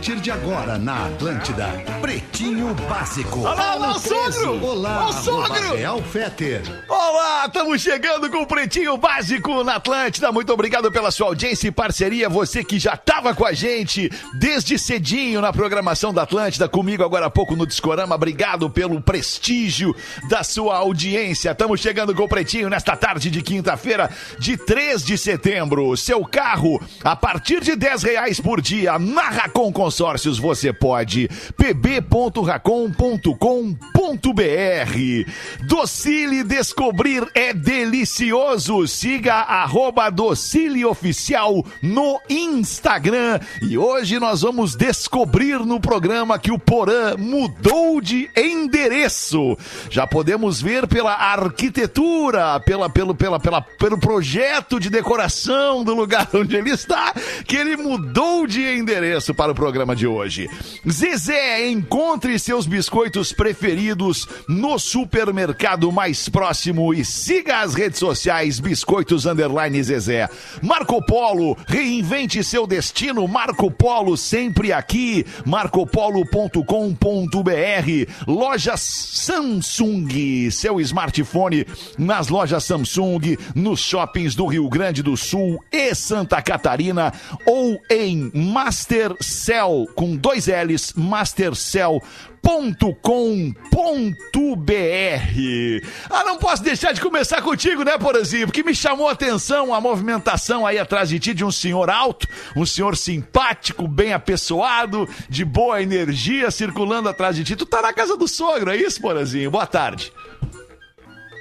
partir de agora na Atlântida, Pretinho Básico. Olá, olá, o sogro! Olá, Ô, sogro! Real Feter. Olá, estamos chegando com o Pretinho Básico na Atlântida. Muito obrigado pela sua audiência e parceria. Você que já estava com a gente desde cedinho na programação da Atlântida, comigo agora há pouco no Discorama. Obrigado pelo prestígio da sua audiência. Estamos chegando com o Pretinho nesta tarde de quinta-feira, de 3 de setembro. Seu carro, a partir de 10 reais por dia, na Racon Consórcios você pode. pb.racon.com.br Docile Descobrir é delicioso. Siga arroba Docile Oficial no Instagram. E hoje nós vamos descobrir no programa que o Porã mudou de endereço. Já podemos ver pela arquitetura, pela, pelo, pela, pela, pelo projeto de decoração do lugar onde ele está, que ele mudou de endereço para o programa de hoje. Zezé, encontre seus biscoitos preferidos no supermercado mais próximo e siga as redes sociais Biscoitos Underline Zezé. Marco Polo, reinvente seu destino. Marco Polo sempre aqui. marcopolo.com.br. Lojas Samsung, seu smartphone nas lojas Samsung, nos shoppings do Rio Grande do Sul e Santa Catarina ou em Mastercell com dois L's, Mastercell .com.br Ah, não posso deixar de começar contigo, né, Porazinho? Porque me chamou a atenção a movimentação aí atrás de ti de um senhor alto, um senhor simpático, bem apessoado, de boa energia circulando atrás de ti. Tu tá na casa do sogro, é isso, Porazinho? Boa tarde.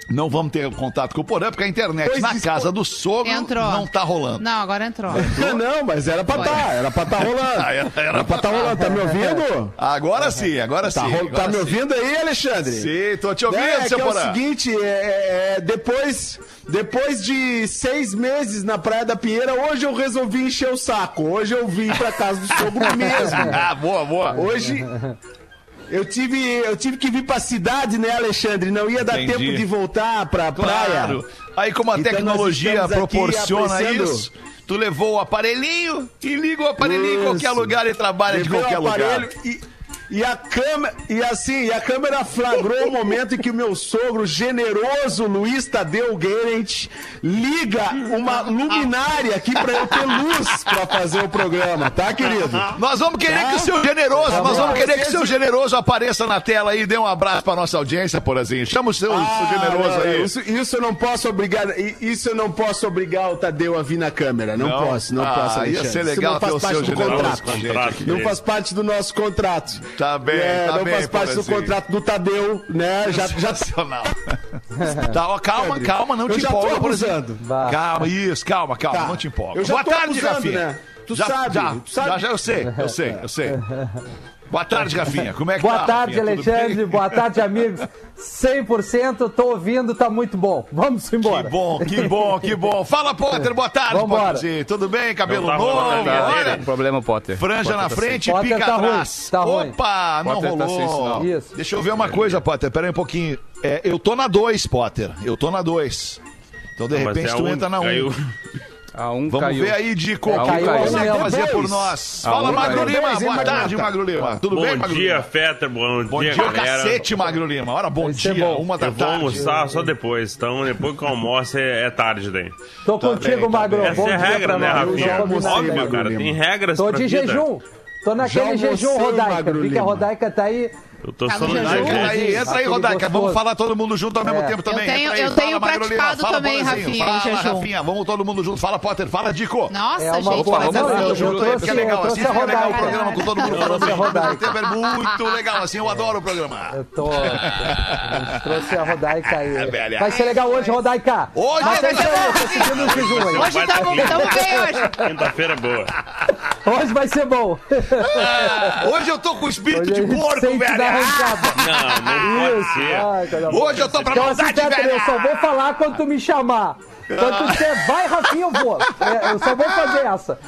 Não vamos ter contato com o Porã, porque a internet Pois na isso, casa do sogro Entrou. não tá rolando. Não, agora entrou. Não, mas era pra Foi. tá, era pra tá rolando. Ah, era- era Era pra tá rolando, tá me ouvindo? Agora sim, agora Tá, sim. agora tá me sim. ouvindo aí, Alexandre? Sim, tô te ouvindo, É, que seu é o Porã. seguinte, é, é, é, depois, depois de seis meses na Praia da Pinheira, hoje eu resolvi encher o saco. Hoje eu vim pra casa do sogro mesmo. Ah, boa, boa. Hoje eu tive, eu tive que vir pra cidade, né, Alexandre? Não ia dar Entendi. tempo de voltar pra praia. Claro. Aí como a Então, tecnologia proporciona apreciando- isso, tu levou o aparelhinho e liga o aparelhinho em Isso. qualquer lugar e trabalha de Levei o qualquer lugar. E, e a câmera, e assim, e a câmera flagrou o momento em que o meu sogro generoso Luiz Tadeu Guerent liga uma luminária aqui pra eu ter luz pra fazer o programa, tá, querido? Nós vamos querer que o seu generoso, nós vamos querer que o seu generoso apareça na tela aí e dê um abraço pra nossa audiência, Porazinho. Chama o seu, seu Ah, generoso não, aí. Isso, isso eu não posso obrigar, isso eu não posso obrigar o Tadeu a vir na câmera. Não, Não? posso, não Ah, posso. ia ser Isso legal não ter faz o seu parte do generoso contrato. aqui. Não faz parte do nosso contrato. Tá bem, É, tá não bem, faz parte do contrato do Tadeu, né? Já, já tá, ó, calma, calma, não Eu te empolga, Porazinho. abusando. Calma, isso, calma, calma, Tá. não te empolga. Boa tô tarde, abusando, Rafinha. né? Tu já, sabe, já, tu sabe. já, já, eu sei, eu sei, eu sei. Boa tarde, Rafinha. Como é que Boa tá? tarde, Rafinha? Alexandre. Boa tarde, amigos. 100% tô ouvindo, tá muito bom. Vamos embora. Que bom, que bom, que bom. Fala, Potter, boa tarde. Potterzinho. Tudo bem? Cabelo Não tá novo, olha. Tem problema, Potter. Franja Potter na tá frente, Potter pica tá ruim, atrás. tá ruim. Opa, não Potter tá sem rolou. sinal. Isso. Deixa eu ver uma coisa, Potter. Pera aí um pouquinho. É, eu tô na 2, Potter. Eu tô na 2. Então, de Mas repente, é tu um- entra na 1. Um. A um Vamos caiu. ver aí, Dico, o que caiu, você caiu. fazer Dois. por nós. Ah, Fala, um Magro caiu. Lima. Boa tarde, Magro Lima. Tudo Bom bem, Magro dia, Lima? Fetter. Bom, Bom dia, dia, galera. cacete, Magro Lima. Ora, bom ser dia. bom. Uma da Eu vou tarde. almoçar só depois. Então, depois que eu almoço é, é tarde daí. Tô Tá contigo, bem, tá Magro. bem. Essa Bom é a dia regra, né. Rafinha? Óbvio, Magro cara. Tem regras Tô de jejum. Tô naquele jejum, Rodaica. Magro a Lima. Rodaica tá aí. Eu tô Tá jejum. tá aí, entra aí, Aquele Rodaica. Vamos falar todo mundo junto ao mesmo É. tempo também. Eu tenho- Entra aí, eu fala, tenho Lima. praticado Fala, também. Rafinha, Fala. Rafinha. Vamos todo mundo junto. Fala, Potter. Fala, Dico. Nossa, É uma gente, boa. mas Vamos assim, todo eu junto aí, porque é legal. Assim fica legal o programa com todo mundo falando ao mesmo Rodaica. tempo. É muito legal assim. Eu adoro o programa. Eu tô. eu trouxe a Rodaica aí. É, velha. Vai ser legal hoje, Rodaica. Hoje Mas vai é isso aí, eu tô seguindo o jejum aí. Hoje tá bom, tamo bem hoje. Quinta-feira é boa. Hoje vai ser bom. Ah, Hoje eu tô com espírito Hoje a de porco, velho. Arrancada. Não, não pode Isso. ser. Ai. Hoje eu tô pra Então assim, maldade, Peter, eu só vou falar quando tu me chamar. Quando tu disser vai, Rafinha, eu vou. É, eu só vou fazer essa.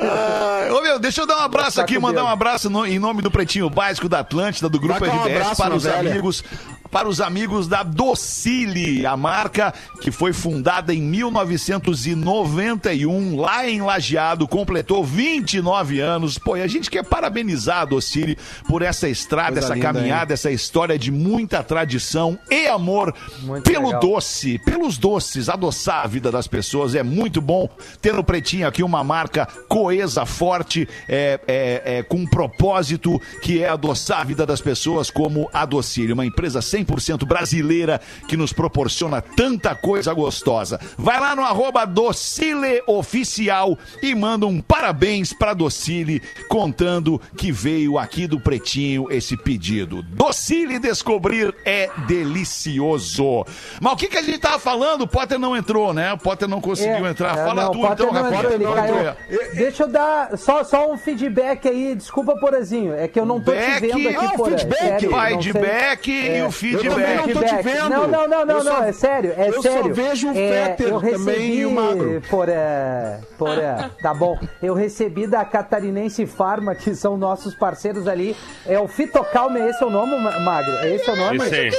Ah, Ô meu, deixa eu dar um abraço aqui, mandar um abraço no- em nome do Pretinho Básico da Atlântida, do Grupo Vai um RBS, abraço, para os velho. amigos. Para os amigos da Docile, a marca que foi fundada em 1991, lá em Lajeado, completou 29 anos. Pô, e a gente quer parabenizar a Docile por essa estrada, Coisa essa linda, caminhada, essa história de muita tradição e amor Muito pelo legal. doce, pelos doces, adoçar a vida das pessoas. É muito bom ter no Pretinho aqui uma marca coesa, forte, é, é, é, com um propósito que é adoçar a vida das pessoas, como a Docile, uma empresa 100% brasileira que nos proporciona tanta coisa gostosa. Vai lá no arroba Docile Oficial e manda um parabéns pra Docile, contando que veio aqui do Pretinho esse pedido. Docile Descobrir é delicioso. Mas o que, que a gente tava falando? O Potter não entrou, né? O Potter não conseguiu É, entrar. é, Fala não, tu Potter então, entrou. Deixa eu dar só, só um feedback aí. Desculpa, Porazinho. É que eu não tô Back. te vendo aqui, Ah, o Porã. feedback. Sério, Vai não de sei. back e É. o Eu também não tô te vendo. Não, não, não, não, Eu só- não, é sério, é eu só sério. vejo o é, Fetter eu também recebi, e o Magro. Porã, Porã, tá bom. Eu recebi da Catarinense Farma, que são nossos parceiros ali. É o Fitocalme, esse é o nome, Ma- Magro? Esse é o nome? Isso aí.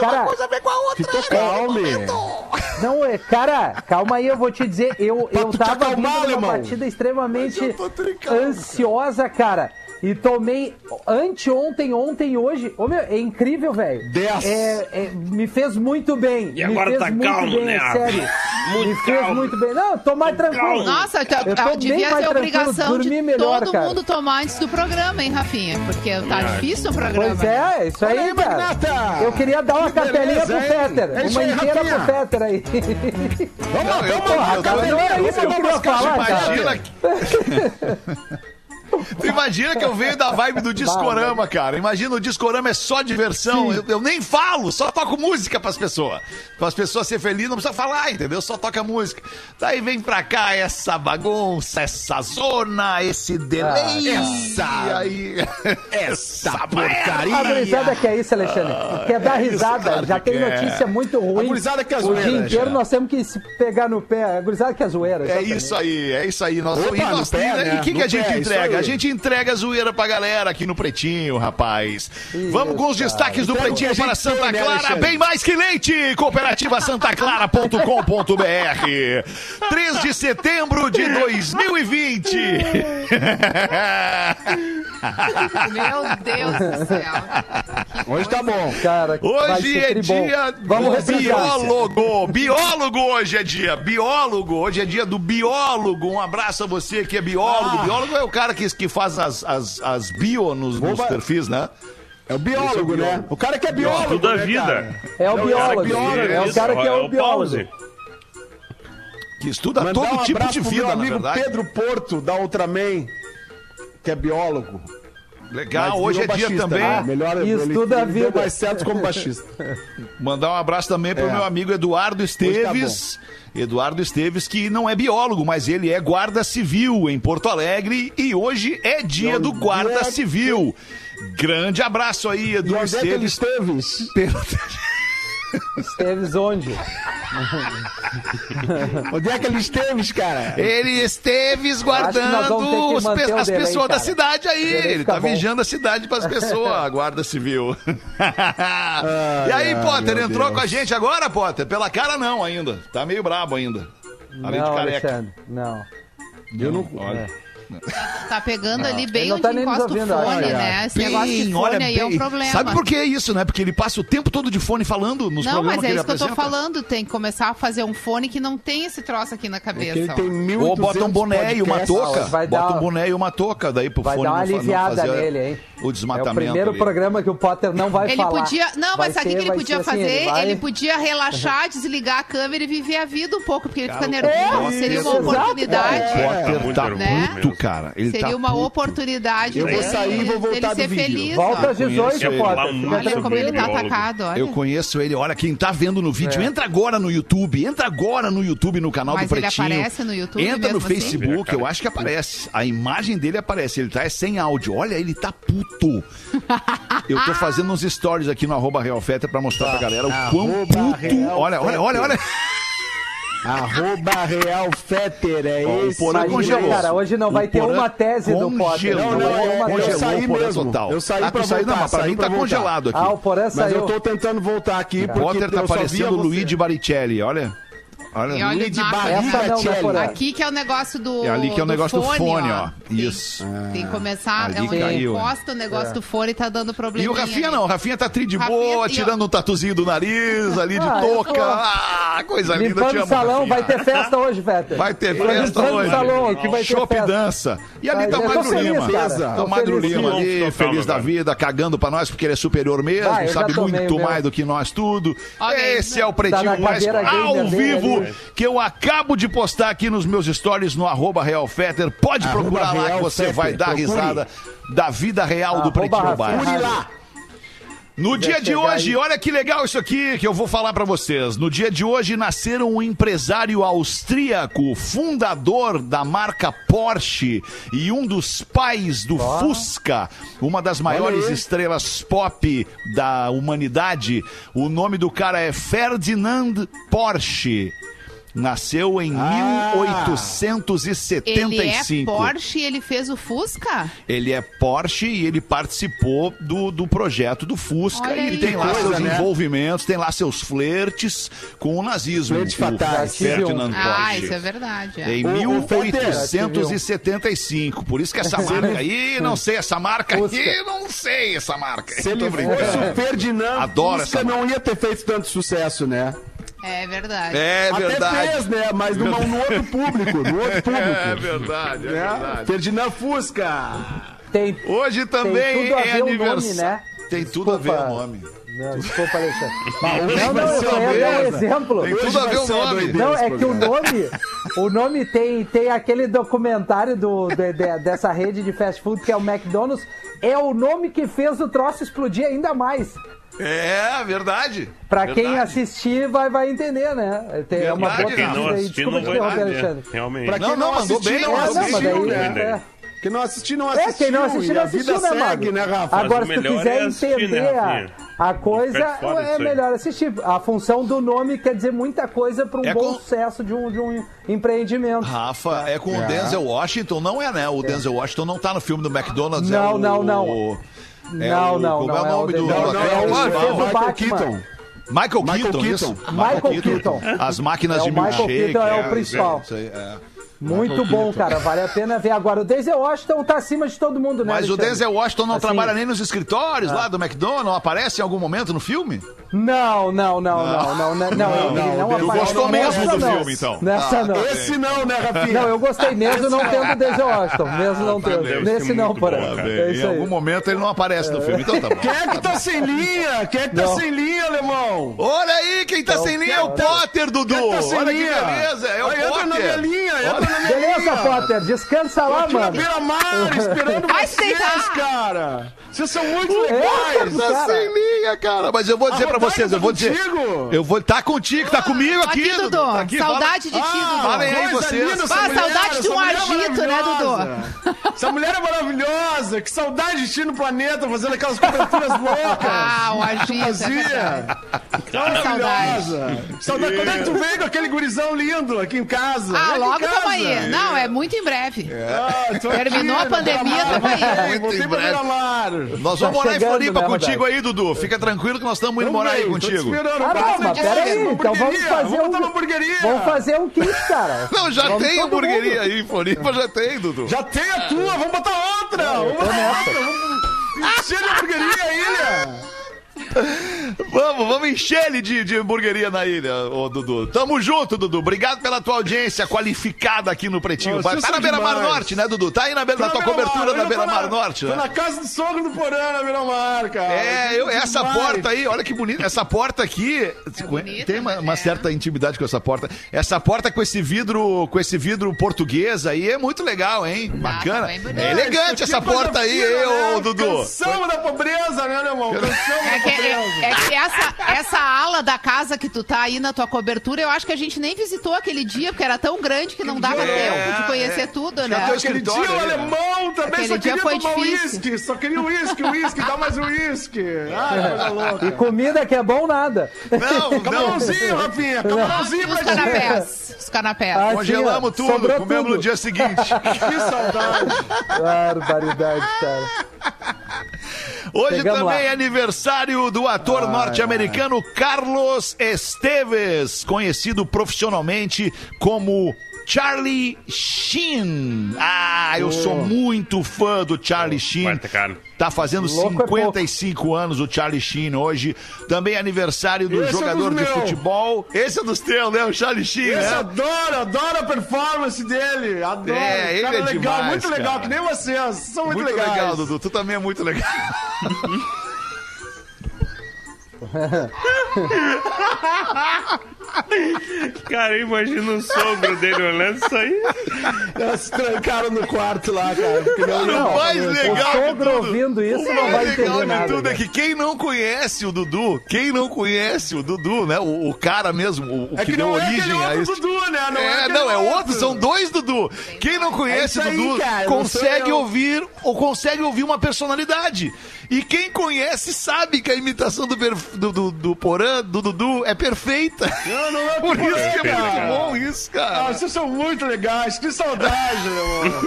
Cara, Fitocalme. não, é, cara, calma aí, eu vou te dizer, eu, Pra eu tava vindo acalmar, numa partida extremamente eu ansiosa, cara. E tomei anteontem, ontem e hoje. Ô, meu, é incrível, velho. Dez. É, é, me fez muito bem. E me agora fez tá muito calmo, bem, né? é sério. Muito me fez calmo. muito bem. Não, tô mais tranquilo. Nossa, tá- Eu tô ah, devia mais ser obrigação de melhor, todo cara. mundo tomar antes do programa, hein, Rafinha? Porque tá difícil o programa. Pois é, isso aí, Olha aí, cara. Magnata! Eu queria dar uma Que cartelinha beleza, pro? Fetter. É uma inteira pro Fetter aí. Vamos lá, eu vamos lá. não era isso que eu queria falar, cara. Imagina. Tu imagina que eu venho da vibe do Discorama, cara. Imagina, o Discorama é só diversão. Eu, eu nem falo, só toco música pras pessoas. Para as pessoas ser felizes, não precisa falar, entendeu? Só toca música. Daí vem pra cá essa bagunça, essa zona, esse delay. essa- E aí... Essa A porcaria. gurizada que é isso, Alexandre. Quer dar é isso, risada. claro Já que tem quer. notícia muito ruim. A gurizada que é O zoeira, dia inteiro já. nós temos que se pegar no pé. A gurizada que é zoeira. É exatamente. isso aí, é isso aí. Nós, Opa, e nós e né? o que, que No a gente entrega? A gente entrega a zoeira pra galera aqui no Pretinho, rapaz. Vamos com os cara. destaques do Pretinho para Santa tem, né, Clara. Alexandre? Bem mais que leite! Cooperativa santaclara.com.br 3 de setembro de 2020. Meu Deus do céu. Hoje tá bom. Cara, Hoje é dia Vamos do biólogo. Biólogo hoje é dia. Biólogo. Hoje é dia do biólogo. Um abraço a você que é biólogo. Ah. Biólogo é o cara que, que faz as, as, as bio nos, nos perfis, né? É o biólogo, né? O cara que é biólogo. Tudo a né, vida. cara? É o biólogo. é biólogo, É o Isso, cara que é o biólogo. Que estuda Mandar todo um tipo de vida, meu na amigo verdade. Pedro Porto, da Ultraman, que é biólogo. Legal, Mas hoje é virou dia baixista, também. né? Melhor, E ele, estuda a ele deu vida. mais certo como baixista. Mandar um abraço também pro É. meu amigo Eduardo Esteves. Eduardo Esteves, que não é biólogo, mas ele é guarda civil em Porto Alegre e hoje é dia do guarda civil. Grande abraço aí, E Edu onde é que ele Esteves. Esteves onde? Onde é que ele esteve, cara? Ele Esteves guardando manter pe- as pessoas da cara. cidade aí. Ele tá bom. vigiando a cidade pras pessoas, a guarda civil. e aí, Potter, entrou Deus. com a gente agora, Potter? Pela cara não ainda. Tá meio brabo ainda. Além de Não, careca. Alexandre. Não. Eu não... Olha. Tá pegando ali bem Ele não onde tá encosta o fone, olha. né? Esse negócio de Bem, fone olha aí é um bem. problema. Sabe por que é isso, né? Porque ele passa o tempo todo de fone falando nos Não, programas mas é que ele isso que eu tô falando. Tem que começar a fazer um fone que não tem esse troço aqui na cabeça. Ele ó. tem mil Ou bota um boné e uma touca. Vai bota um boné e uma touca, daí pro Vai fone dar uma não não aliviada fazer nele, hein? O É desmatamento. o primeiro ali. programa que o Potter não vai Ele falar. podia. Não, Vai mas sabe o que ele podia assim, fazer? ele vai- Ele podia relaxar, desligar a câmera e viver a vida um pouco, porque ele fica o nervoso. Potter- Seria uma oportunidade. O Potter tá nervoso puto, cara. Ele Seria tá uma puto. oportunidade Eu vou dele, sair e vou voltar dele ser vídeo. feliz. Volta às 18, Quer Potter. Olha como ele tá atacado, olha. Eu conheço ele. Olha, quem tá vendo no vídeo, entra agora no YouTube. Entra agora no YouTube, no canal Mas do ele Pretinho. aparece no YouTube Entra no assim? Facebook, eu acho que aparece. A imagem dele aparece. Ele tá é sem áudio. Olha, ele tá puto. Eu tô fazendo uns stories aqui no arroba Real Feta pra mostrar pra galera o quão puto. Olha, olha, olha, olha. Arroba Real Fetter, é Ó, o esse. Porã congelou. cara, hoje não vai ter uma tese do Potter. congelou. Não, não, é, uma eu congelou saí o Porã mesmo. total. Eu saí ah, tu pra não, voltar, mas pra saí mim tá voltar. congelado aqui. Ah, o Porã Mas saiu. eu tô tentando voltar aqui O porque Potter tá eu parecendo o. Luigi Baricelli, olha. Olha. E olha Napa. Barriga não, né. Porã? Aqui que é o negócio do. É ali que é o do negócio do fone, ó. Tem- Isso. Tem que começar. ali é onde caiu, encosta o negócio do fone e tá dando problema. E o Rafinha não, o Rafinha tá tri de Rafinha- boa, ó- tirando um tatuzinho do nariz ali de Ah, eu touca. tô- Ah, coisa linda, eu te Limpando amo, salão, Rafinha. vai ter festa hoje, Fetter. Vai ter Tô festa limpando hoje. salão aqui, vai ter festa. dança. E ali tá o eu Magro Lima. Tá Tô o Magro. Lima ali, feliz da vida, cagando pra nós porque ele é superior mesmo, eu sabe muito mais do que nós tudo. Esse é o Tá Pretinho Básico cadeira ao vivo, que eu acabo de postar aqui nos meus stories no arroba Real Fetter. Pode Arroba procurar lá Real que você Fetter, vai dar procure. risada da vida real do Pretinho. Básico. Lá. No dia de hoje, aí. olha que legal isso aqui que eu vou falar pra vocês. No dia de hoje nasceram um empresário austríaco, fundador da marca Porsche e um dos pais do Fusca, uma das maiores estrelas pop da humanidade. O nome do cara é Ferdinand Porsche. Nasceu em Ah. 1875. Ele é Porsche e ele fez o Fusca? Ele é Porsche e ele participou do, do projeto do Fusca Olha e aí. tem lá coisa, seus né? envolvimentos, tem lá seus flertes com o nazismo. Flertes o fatais. Ferdinand Ah, Porsche. isso é verdade. é. Em O- o Fetter, 1875. Por isso que essa marca aí, não sei, essa marca Fusca. aí, não sei essa marca. Se ele fosse o Ferdinand, Adoro Fusca essa não ia ter feito tanto sucesso, né? É verdade. É Até verdade. fez, né? Mas numa, no outro público, no outro público. É verdade, é né? verdade. Ferdinand Fusca. Tem, Hoje também tem tudo a é ver o nome, aniversário. né? Tem tudo a ver Desculpa. o nome. Não, desculpa, Alexandre. Não, vai não, eu ia um exemplo. Tem tudo a ver o nome. Não, é que o nome, o nome tem, tem aquele documentário do, de- de- dessa rede de fast food que é o McDonald's. É o nome que fez o troço explodir ainda mais. É verdade. Pra quem Verdade. assistir vai, vai entender, né? Tem é uma boa quem Quem não assistir Desculpa não vai entender. Alexandre. Realmente. Pra quem Não, não, não, mandou assistiu, bem, não É, assistiu, né? é. Quem não assistiu, não É, assistiu. quem não assistiu, não a vida assistiu, né, segue, né, Rafa? Agora, se tu quiser é assistir, né, entender a, Rafinha? a coisa, é melhor assistir. A função do nome quer dizer muita coisa para um É bom com- sucesso de um, de um empreendimento. Rafa, é com o Denzel Washington, não é, né? O Denzel Washington não tá no filme do McDonald's. é Não, o- não, não. É Não, o- não, como não, é o é nome do Não, não, é o o Michael. Keaton. Michael, Keaton. Michael Keaton. As máquinas É, de o Michael milkshake. Keaton é o principal. isso aí, é. Muito bom, cara. Vale a pena ver. Agora, o Denzel Washington tá acima de todo mundo, né, Mas o Alexandre? Denzel Washington não Assim, trabalha nem nos escritórios lá do McDonald's, não aparece em algum momento no filme? Não, não, não, não, não, não, não, ele não, Tu aparece. gostou mesmo do não. filme, então? Nessa Ah, não. Esse não, né, Rafinha? Não, eu gostei mesmo não tendo o Denzel Washington. Mesmo não tendo. deve Nesse ser não, bom, cara. É em algum momento ele não aparece no filme, então tá bom. Quem é que tá sem linha? Quem é que tá Não. sem linha, alemão? Olha aí, quem tá sem linha é o Potter, Dudu. Quem é tá sem Olha linha? que beleza, é o Aí, Entra na minha Potter. linha, entra na minha Beleza. Potter. Descansa lá, Aqui na mano. beira-mar, esperando Vai vocês, deitar. cara. Vocês são muito legais. Tá Cara. sem linha, cara. Mas eu vou dizer A pra vocês, eu vou dizer. contigo? Eu vou tá contigo, tá comigo aqui, Aqui, Dudu. Tá aqui, fala- Saudade de ti, Dudu. falem aí vocês. Ah, saudade de um agito, né, maravilhosa. Essa mulher é maravilhosa. Que saudade de ti no planeta, fazendo aquelas coberturas loucas. Ah, o agito, é Fazia. Maravilhosa. Saudade. Quando é que tu veio com aquele gurizão lindo aqui em casa? Ah, logo tamo aí. Não, é muito em breve. Ah, tô aqui, Terminou a pandemia, tamo aí. Muito em breve. Nós Tá vamos morar em Floripa né, contigo aí, Dudu. Fica tranquilo que nós estamos indo morar aí contigo. Ah, não, mas fazer peraí, então vamos fazer um-. Vamos fazer um kit, cara. Não, já Vamos tem hamburgueria mundo. aí em Floripa, já tem, Dudu. Já tem a tua, vamos botar outra. Vamos botar nessa. outra. Vamos encher de hamburgueria a ilha. Vamos, vamos encher ele de, de hamburgueria na ilha, ô Dudu. Tamo junto, Dudu. Obrigado pela tua audiência qualificada aqui no Pretinho. Não, Tá na Beira-Mar demais. Norte, né, Dudu? Tá aí na, beira, na Tô tua cobertura da eu tô Beira-Mar na- Norte, Tô né? na casa do sogro do Porã, na Beira-Mar, cara. É, eu, essa Demais. porta aí, olha que bonita. Essa porta aqui bonita, tem uma, né? uma É. certa intimidade com essa porta. Essa porta com esse vidro, com esse vidro português aí é muito legal, hein? Bacana. tá bem bonito. É elegante essa é coisa porta aí, hein, né? ô Dudu. Cansamos da pobreza, né, meu irmão? Cansamos É da que, é, é que essa, essa ala da casa que tu tá aí na tua cobertura, eu acho que a gente nem visitou aquele dia, porque era tão grande que não dava é? tempo de conhecer tudo, né? teu Aquele dia o né? alemão também Aquele só dia queria foi tomar uísque. Só queria uísque, uísque, dá mais uísque. Ai, coisa louca. E comida que é bom, nada. Não, não. Camarãozinho, Rafinha, camarãozinho os pra gente. canapés. Os canapés. Ah, Congelamos ó, tudo, comemos tudo. no dia seguinte. Que saudade. Barbaridade, cara. Hoje Chegamos também lá. é aniversário do ator norte-americano Carlos Esteves, conhecido profissionalmente como Charlie Sheen. Ah, eu sou muito fã do Charlie Sheen. Tá fazendo Louco é 55 anos o Charlie Sheen hoje. Também é aniversário do Esse é jogador dos de meu. futebol. Esse é dos teus, né? O Charlie Sheen, Esse né? adoro, adoro a performance dele. Adoro. É, ele cara é legal, demais, muito legal, cara. que nem vocês. São muito, Muito legais. legal, Dudu. Tu também é muito legal. Cara, imagina o sogro dele olhando isso aí. Elas se trancaram no quarto lá, cara. não iam O mais fazer. O legal de sogro tudo. ouvindo isso O não mais vai legal entender de nada. tudo é né? que quem não conhece o Dudu, quem não conhece o Dudu, né? O, o cara mesmo, o, o É que, que deu não é origem aquele a isso. Dudu, né? Não é, é, não, é outro, são dois Dudu. Quem não conhece É o aí, Dudu cara, não consegue ouvir ou consegue ouvir uma personalidade. E quem conhece sabe que a imitação do, perf- do, do, do Porã, do Dudu, é perfeita. Não, não é Por isso que é muito bom isso, Ah, cara. vocês são muito legais. Que saudade, meu irmão.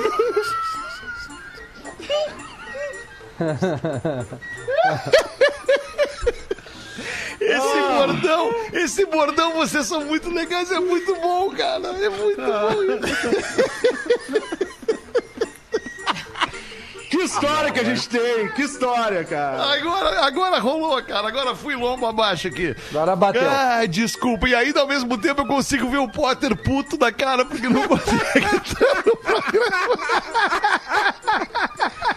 Esse bordão, esse bordão, vocês são muito legais, é muito bom, cara. É muito bom isso. Que história que a gente tem. Que história, cara. Agora, agora rolou, cara. Agora fui lombo abaixo aqui. Agora bateu. Ai, desculpa. E ainda ao mesmo tempo eu consigo ver o Potter puto da cara porque não consegue entrar no programa.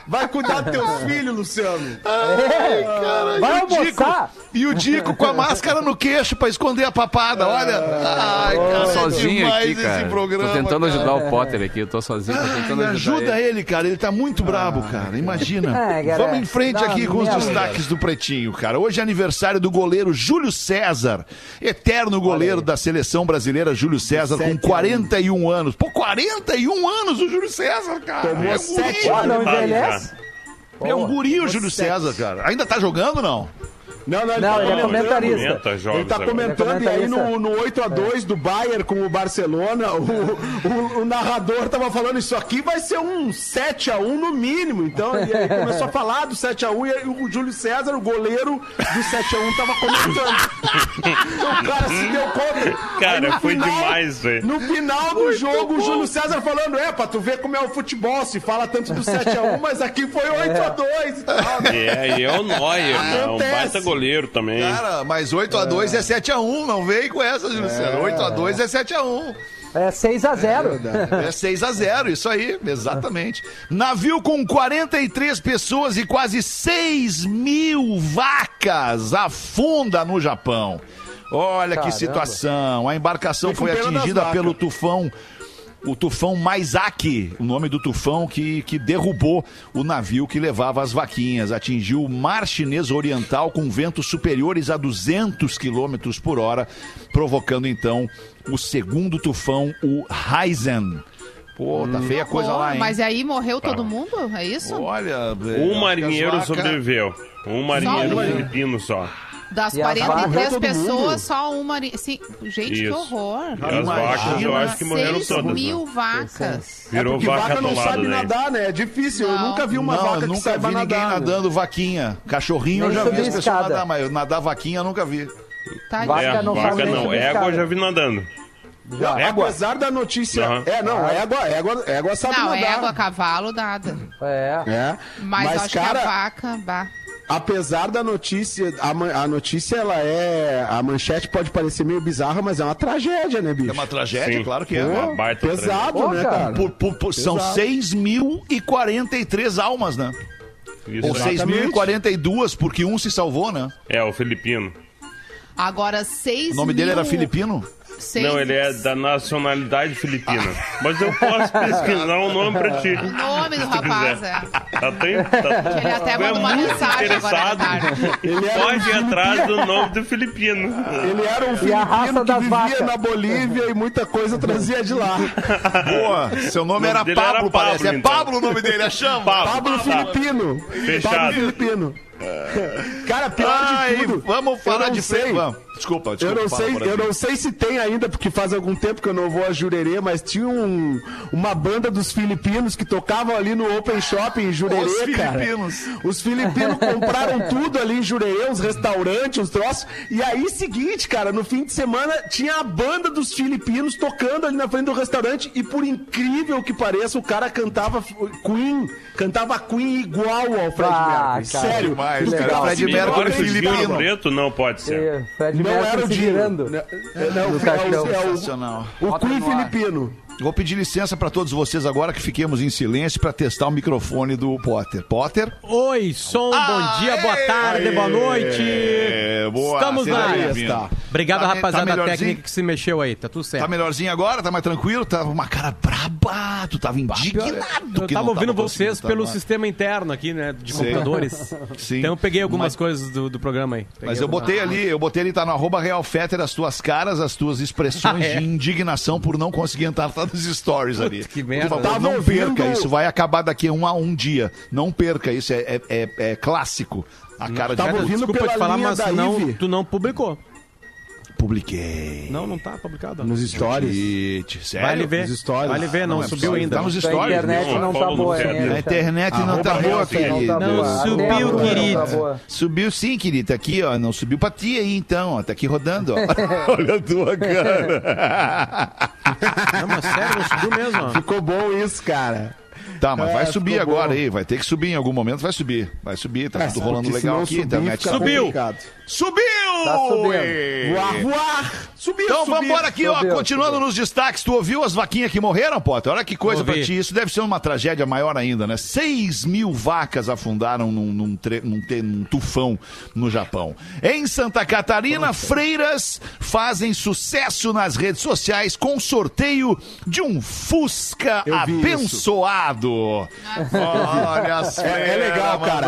Vai cuidar do teu filho, Luciano. Ai, cara. Vai e o Dico- almoçar. E o Dico com a máscara no queixo pra esconder a papada, olha. Ai, cara, Tô é sozinho demais aqui, cara. esse programa. tô tentando cara. ajudar o Potter aqui, eu tô sozinho, tô tentando Me ajudar ajuda ele. ele, cara. Ele tá muito brabo, cara. Imagina. É, Vamos em frente aqui com os destaques do Pretinho, cara. Hoje é aniversário do goleiro Júlio César. Eterno goleiro da seleção brasileira, Júlio César, com 41 anos. Pô, 41 anos o Júlio César, cara. Tomou é um sete não envelhece? É um guri o Júlio César, cara. Ainda tá jogando, não? Não, não, ele Não, tá ele é comentando. comentarista. Comenta jogos Ele tá agora. comentando, Ele e é aí no, no 8x2 do Bayern com o Barcelona, o, o- o narrador tava falando isso aqui vai ser um 7x1 no mínimo. Então, e aí começou a falar do 7x1 e aí o Júlio César, o goleiro do 7x1, tava comentando. Então o cara se deu conta. Cara, Aí foi demais, velho. No final do jogo, o Júlio César falando, é, pra tu ver como é o futebol, se fala tanto do 7x1, mas aqui foi 8x2 e tal. né? É, e é o Neuer, né? Um Acontece. Baita goleiro também. Cara, mas 8x2 é 7x1. Não vem com essa, Júlio César. 8x2 é 7x1. É 6x0. É 6 a 0 isso aí, exatamente. Navio com 43 pessoas e quase 6 mil vacas afunda no Japão. Olha que Caramba. situação. A embarcação Fico foi atingida pelo tufão. O tufão Maizaki, o nome do tufão que, que derrubou o navio que levava as vaquinhas. Atingiu o mar chinês oriental com ventos superiores a 200 quilômetros por hora, provocando então o segundo tufão, o Haizen. Pô, tá feia a coisa lá, hein? Mas aí morreu todo mundo? É isso? Olha, velho, Um marinheiro sobreviveu. Um marinheiro filipino só. Das E as vacas? 43 Morreu todo pessoas, só uma. Sim, gente, que Isso. horror. E as vacas eu acho que morreram 6 todas. mil né? vacas. Virou Porque vaca vaca não sabe né? nadar, né? É difícil. Eu Não. nunca vi uma não, vaca eu que nunca saiba vi ninguém nadar. né? nadando vaquinha. Cachorrinho eu Nem já vi as pessoas escada. nadar, mas nadar vaquinha eu nunca vi. Tá Vaca É, não vaca não. Égua eu já vi nadando. Não, Égua? Apesar da notícia. Aham. É, não, égua, égua, égua sabe Não, nadar. égua, cavalo, nada. É. É. Mas, Mas, eu acho cara, que a vaca. Bah. Apesar da notícia, a, a notícia, ela é. A manchete pode parecer meio bizarra, mas é uma tragédia, né, bicho? É uma tragédia, Sim. claro que é. Uma baita Pesado, Pô, né, cara. Por- por- por- são Exato. 6.043 almas, né? Isso. Ou Exatamente. 6.042, porque um se salvou, né? É, o filipino. Agora, 6 O nome dele era mil- Filipino? Seis Não, ele é da nacionalidade filipina. Mas eu posso pesquisar um nome pra ti. O nome do rapaz, quiser. é. Tá, tem, tá, Ele até tu é uma muito mensagem agora interessado. tarde. Ele era Pode ir atrás do nome do filipino. Ele era um E a raça filipino que vivia vacas. na Bolívia e muita coisa trazia de lá. Boa, seu nome O nome era Pablo, era Pablo, parece. É então. Pablo o nome dele, é chama. Pablo Filipino. Fechado. Pablo Filipino. Cara, pior Ai, de tudo. vamos falar de sei. Vamos. Desculpa, Eu desculpa. não, fala, sei, eu não sei se tem ainda, porque faz algum tempo que eu não vou a Jurerê, mas tinha um- uma banda dos filipinos que tocavam ali no Open Shop em Jurerê, Os cara. filipinos. Os filipinos compraram tudo ali em Jurerê, os restaurantes, os troços. E aí, seguinte, cara, no fim de semana tinha a banda dos filipinos tocando ali na frente do restaurante e por incrível que pareça, o cara cantava Queen, cantava Queen igual ao Fred Ah, Mercury. Sério. demais, cara. Fred Mercury não filipino. preto não pode ser. É, Fred Não era o virando. Não, não, é o- caixão. é o- Sensacional. o Queen filipino. Vou pedir licença para todos vocês agora que fiquemos em silêncio para testar o microfone do Potter. Potter? Oi, som, bom dia, boa tarde, boa noite. É, boa, Estamos área. bem-vindo. Obrigado, Tá rapaziada tá técnica que se mexeu aí, tá tudo certo. Tá melhorzinho agora? Tá mais tranquilo? Tava uma cara braba. Tu tava indignado. Eu que tava ouvindo conseguindo vocês pelo sistema interno aqui, né, de Sim. computadores. Sim. Então eu peguei algumas Mas- coisas do, do programa aí. Peguei Mas eu algumas- botei ali, eu botei ali, tá no arroba Real Fetter, as tuas caras, as tuas expressões Ah, é? de indignação por não conseguir entrar nos stories ali. que merda. Por favor, não perca, isso vai acabar daqui a um a um dia. Não perca, isso é, é, é- é clássico. A cara de Tava ouvindo Desculpa pela te falar, mas não, tu não publicou. Publiquei. Não, não tá publicado. Nos stories. Sério? Vai ali ver. Os stories. Vai ali ver, não, é subiu ainda. Tá nos A stories. internet não, não tá boa, não. A internet não Arroba tá boa, Fetter. Não tá querido. Não subiu, querido. não tá. Subiu sim, querido. Aqui, ó. Não subiu pra ti aí, então. Ó. Tá aqui rodando, ó. Olha a tua cara. Não, mas sério, não subiu mesmo. ó. Ficou bom isso, cara. Tá, mas É, vai subir agora bom. aí. Vai ter que subir em algum momento, vai subir. Vai subir, tá É, tudo rolando legal não aqui. subir, internet Subiu. complicado. Subiu! Tá subindo. Voar, voar. Subiu, Então subiu. vamos embora aqui, ó. Subiu, Continuando subiu. nos destaques. Tu ouviu as vaquinhas que morreram, Potter? Olha que coisa Ouvi. pra ti. Isso deve ser uma tragédia maior ainda, né? 6 mil vacas afundaram num, num, tre- num te- num tufão no Japão. Em Santa Catarina, freiras fazem sucesso nas redes sociais com sorteio de um Fusca abençoado. Olha as É, é freiras legal, cara.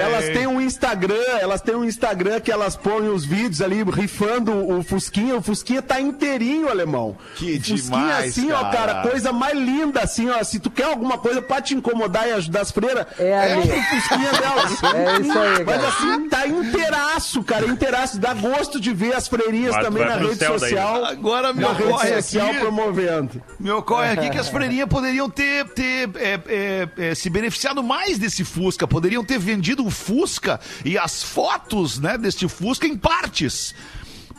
Elas têm um Instagram, elas têm um Instagram que elas põem os vídeos ali rifando o Fusquinha. O Fusquinha tá inteirinho, alemão. Que o Fusquinha demais, assim, ó, cara. cara, coisa mais linda assim, ó. Se tu quer alguma coisa pra te incomodar e ajudar as freiras, É ali. o Fusquinha delas. É isso aí, Mas cara. assim, tá inteiraço, cara, inteiraço. Dá gosto de ver as freirinhas Mas também vai na rede céu daí. social. Agora me na rede ocorre social aqui. promovendo. Me ocorre aqui que as freirinhas poderiam ter, ter é, é, é, se beneficiado mais desse Fusca, poderiam ter vendido o Fusca e as fotos né, deste Fusca em partes.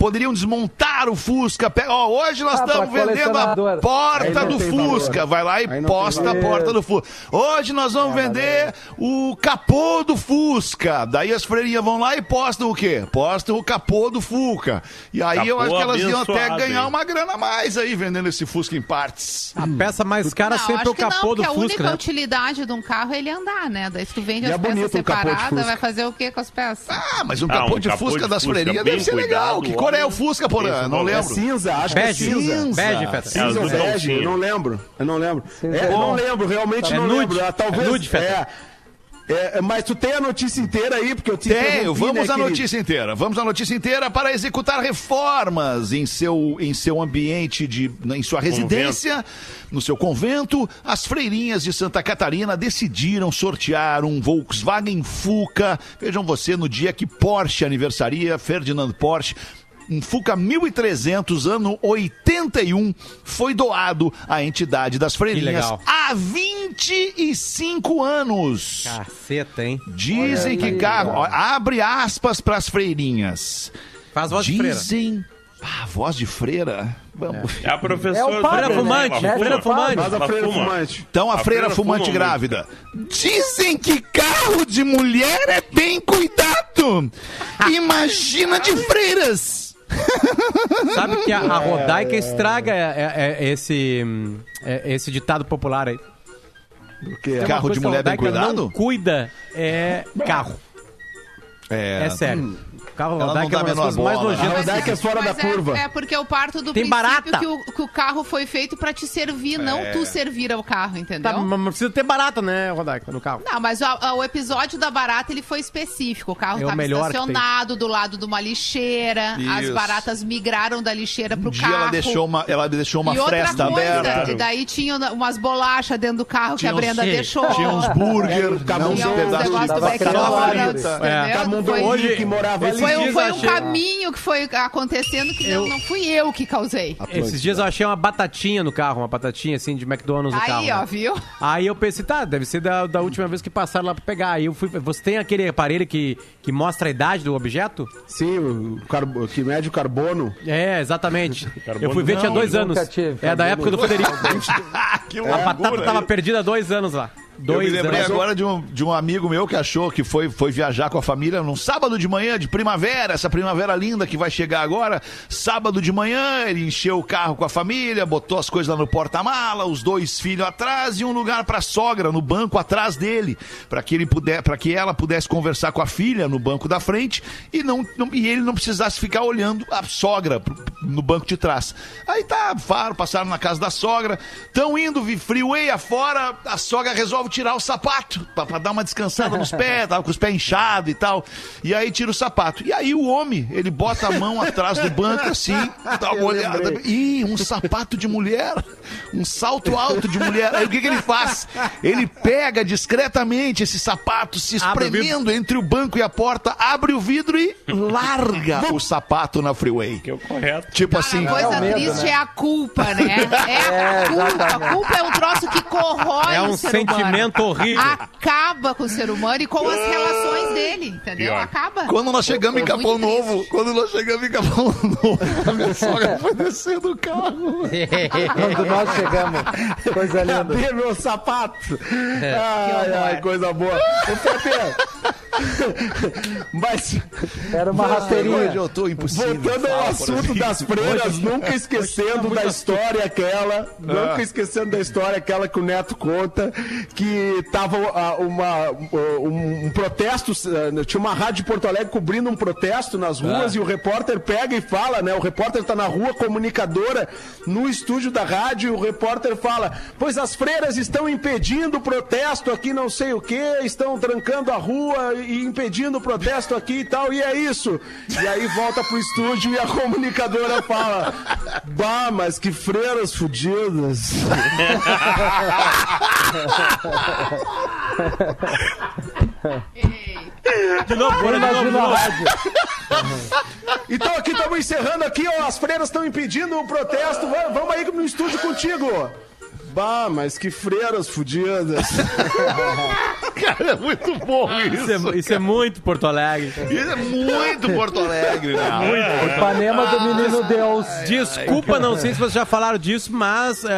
Poderiam desmontar o Fusca. Pega, ó, hoje nós Ah, estamos vendendo a porta do Fusca. valor. Vai lá e posta a porta do Fusca. Hoje nós vamos vender o capô do Fusca. Daí as freirinhas vão lá e postam o quê? Postam o capô do Fusca. E aí eu Capô acho que elas iam até ganhar uma grana a mais aí vendendo esse Fusca em partes. A peça mais cara Não, sempre é o que não, capô do porque a Fusca, única né? utilidade de um carro é ele andar, né? Daí se tu vende E as é peças capô separadas, Fusca. vai fazer o quê com as peças? Ah, mas um Ah, capô um de capô Fusca de das Fusca freirinhas deve ser legal. Que cor é o. Fusca, Porã? Não. É lembro. cinza, acho Bege. que é cinza. Bege, Feta. É Cinza ou azul bege, eu não lembro. Eu não lembro. É, é eu não lembro, realmente É não nude. lembro. Ah, talvez. É nude, Feta. é. É, mas tu tem a notícia inteira aí, porque eu te Tenho, vamos né, à notícia inteira. Vamos à notícia inteira para executar reformas em seu, em seu ambiente de, em sua residência, no seu convento. As freirinhas de Santa Catarina decidiram sortear um Volkswagen Fuca. Vejam você no dia que Porsche aniversaria, Ferdinand Porsche. Um Fuca 1300, ano 81, foi doado à entidade das freirinhas há 25 anos. Caceta, hein? Dizem que carro. ó, abre aspas para as freirinhas. Faz voz de freira. Dizem. Ah, voz de freira? Vamos. É a professora. É o padre, Freira fumante, fuma. freira fumante. Faz a freira fuma. fumante. Então a, A freira, freira fumante fuma grávida. Dizem que carro de mulher é bem cuidado. Imagina de freiras. Sabe que a, a Rodaica estraga é, é, é, esse, hum, é, esse ditado popular aí. Tem uma Carro de que mulher bem cuidado? Não cuida é carro. É sério. O carro Ela não é uma das coisas mais bola, né? nojentas. A Rodaica é fora da é- curva. É, porque eu parto do Tem princípio barata. Que, o, que o carro foi feito pra te servir, não É. tu servir ao carro, entendeu? Tá, mas precisa ter barata, né, Rodaica, no carro. Não, mas o, o episódio da barata ele foi específico. O carro É o que estacionado do lado de uma lixeira. As Isso. baratas migraram da lixeira pro Um dia carro. ela deixou uma, ela deixou uma e fresta coisa, aberta. e daí tinha umas bolachas dentro do carro Tinha que a Brenda deixou. Tinha uns burger, não uns pedaços de Tava. É. entendeu? Camundongo Foi, que morava ali. foi, um- dias foi eu um achei- caminho que foi acontecendo que não, não fui eu que causei. Esses dias eu achei uma batatinha no carro, uma batatinha assim de McDonald's no carro. Aí, né? ó, viu? Aí eu pensei, tá, deve ser da, da última vez que passaram lá pra pegar. Aí eu fui. Você tem aquele aparelho que, que mostra a idade do objeto? Sim, o carbo- que mede o carbono. É, exatamente. Carbono eu fui ver, tinha não, dois nunca anos. tive É da época do Federico. que a batata tava perdida há dois anos lá. Eu Dois me lembrei anos. agora de um, de um amigo meu que achou que foi, foi viajar com a família num sábado de manhã de primavera, essa primavera linda que vai chegar agora. Sábado de manhã, ele encheu o carro com a família, botou as coisas lá no porta-mala, os dois filhos atrás e um lugar pra sogra no banco atrás dele, para que ele puder, para que ela pudesse conversar com a filha no banco da frente e não, não- e ele não precisasse ficar olhando a sogra no banco de trás. Aí tá, faro, passaram na casa da sogra, tão indo vi- freeway afora, a sogra resolve tirar o sapato pra, pra dar uma descansada nos pés, tava com os pés inchados e tal. E aí tira o sapato. E aí o homem, ele bota a mão atrás do banco assim, dá uma olhada. Ih, um sapato de mulher, um salto alto de mulher. Aí o que, que ele faz? Ele pega discretamente esse sapato, se o espremendo entre o banco e a porta, abre o vidro e larga o sapato na freeway. Que é o correto. Tipo assim, A coisa É o medo, triste né? é a culpa, né? É, É, a culpa. exatamente. A culpa é um troço que corrói É o um ser sentimento humano. Horrível. Acaba com o ser humano e com as relações dele, entendeu? Pior. Acaba. Quando nós chegamos em Capão triste. Novo, quando nós chegamos em Capão Novo, a minha sogra foi descer do carro. Quando nós chegamos. Coisa linda. Cadê meu sapato? Ai, ai, coisa boa. Ô, Pepe. Mas, Era uma rasteirinha. eu tô impossível. voltando ao assunto das freiras, nunca esquecendo da história aquela, nunca esquecendo da história aquela que o Neto conta, que tava ah, uma, um, um protesto, ah, tinha uma rádio de Porto Alegre cobrindo um protesto nas ruas e o repórter pega e fala, né? O repórter tá na rua, comunicadora, no estúdio da rádio, e o repórter fala: Pois as freiras estão impedindo o protesto aqui, não sei o que, estão trancando a rua e impedindo o protesto aqui e tal, e é isso. E aí volta pro estúdio e a comunicadora fala: Bah, mas que freiras fudidas. De novo, bora de novo, rádio. Então aqui estamos encerrando aqui, ó, as freiras estão impedindo o protesto. Va- Vamos aí no estúdio contigo. Bah, mas que freiras fudidas. Cara, é muito bom Isso isso. é, isso é muito Porto Alegre. Isso é muito Porto Alegre, né? Ipanema do Menino Deus. Desculpa, não sei se vocês já falaram disso, mas é,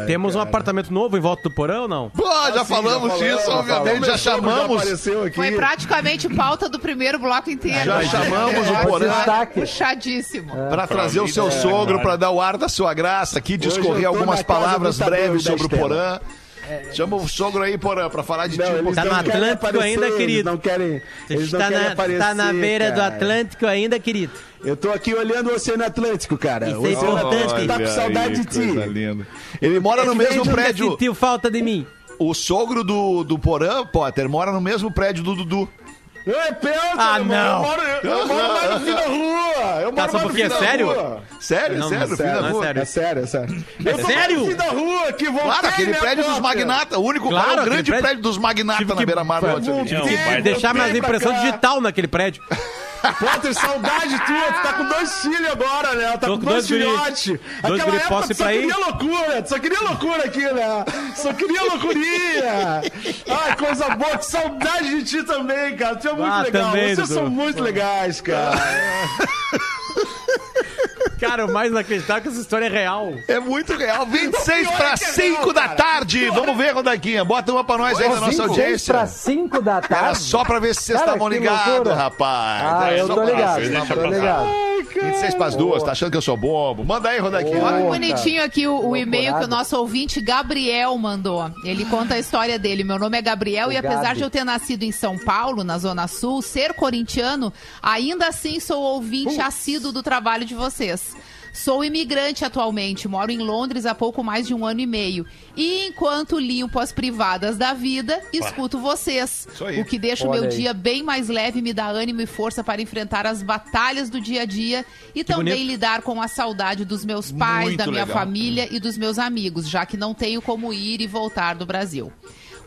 é, temos um apartamento novo em volta do porão ou não? Pô, já falamos já disso, falamos, obviamente, já falamos, já chamamos. apareceu aqui. Foi praticamente pauta do primeiro bloco inteiro. Já chamamos o É, Porã destaque. Puxadíssimo. pra trazer o seu sogro, pra dar o ar da sua graça aqui, discorrer algumas palavras do breves e da sobre o. Porã. Chama o sogro aí, Porã, pra falar de ti Não, um eles pouquinho. Tá no Atlântico aparecer, ainda, querido. Não querem, eles não tá, querem na, aparecer, tá na beira do cara. Atlântico ainda, querido. Eu tô aqui olhando o Oceano Atlântico, cara. Isso o é importante. Atlântico tá com saudade de ti. Ele mora no mesmo prédio. sentiu falta de mim. O sogro do, do Porã, Potter, mora no mesmo prédio do Dudu. É perto, Ah, eu não. moro- Eu moro mais no fim da rua. Eu moro Tá, só mais no porque fim é da sério? rua. Sério, Não, sério, não, da não é rua. sério. É sério, é sério. Eu tô sério? no fim da rua que voltei, Claro, aquele prédio dos magnatas, o único, Claro, é o grande prédio- prédio dos magnatas na beira-mar. Deixar minhas impressões cá. digital naquele prédio. Potter, saudade tua. Tu tá com dois filhos agora, né? Tá com com dois dois filhotes. Dois Aquela época tu só queria loucura. Só queria loucura aqui, né? Só queria loucurinha. Ai, coisa boa. Que saudade de ti também, cara. Tu é muito Ah, legal. também, Vocês Dudu. são muito legais, cara. Cara, o mais inacreditável é que essa história é real. É muito real. 26 pior para é que é 5 real, da tarde. Vamos ver, Rodaquinha. Bota uma pra nós aí da nossa 6 audiência. para 5 da Era tarde. só pra ver se vocês estavam ligados, rapaz. Ah, É eu só tô ligado. deixa Tô passar. ligado. Ai, 26 pras duas, tá achando que eu sou bobo? Manda aí, Rodaquinha. Olha bonitinho cara. aqui o, o e-mail que o Loucurada. nosso ouvinte Gabriel mandou. Ele conta a história dele. Meu nome é Gabriel O e apesar Gabi. de eu ter nascido em São Paulo, na Zona Sul, ser corintiano, ainda assim sou ouvinte assíduo do trabalho de vocês. Sou imigrante atualmente, moro em Londres há pouco mais de um ano e meio. E enquanto limpo as privadas da vida, escuto vocês. Isso aí. O que deixa o meu aí. dia bem mais leve me dá ânimo e força para enfrentar as batalhas do dia a dia e também bonito. lidar com a saudade dos meus pais, Muito da minha legal. família e dos meus amigos, já que não tenho como ir e voltar do Brasil.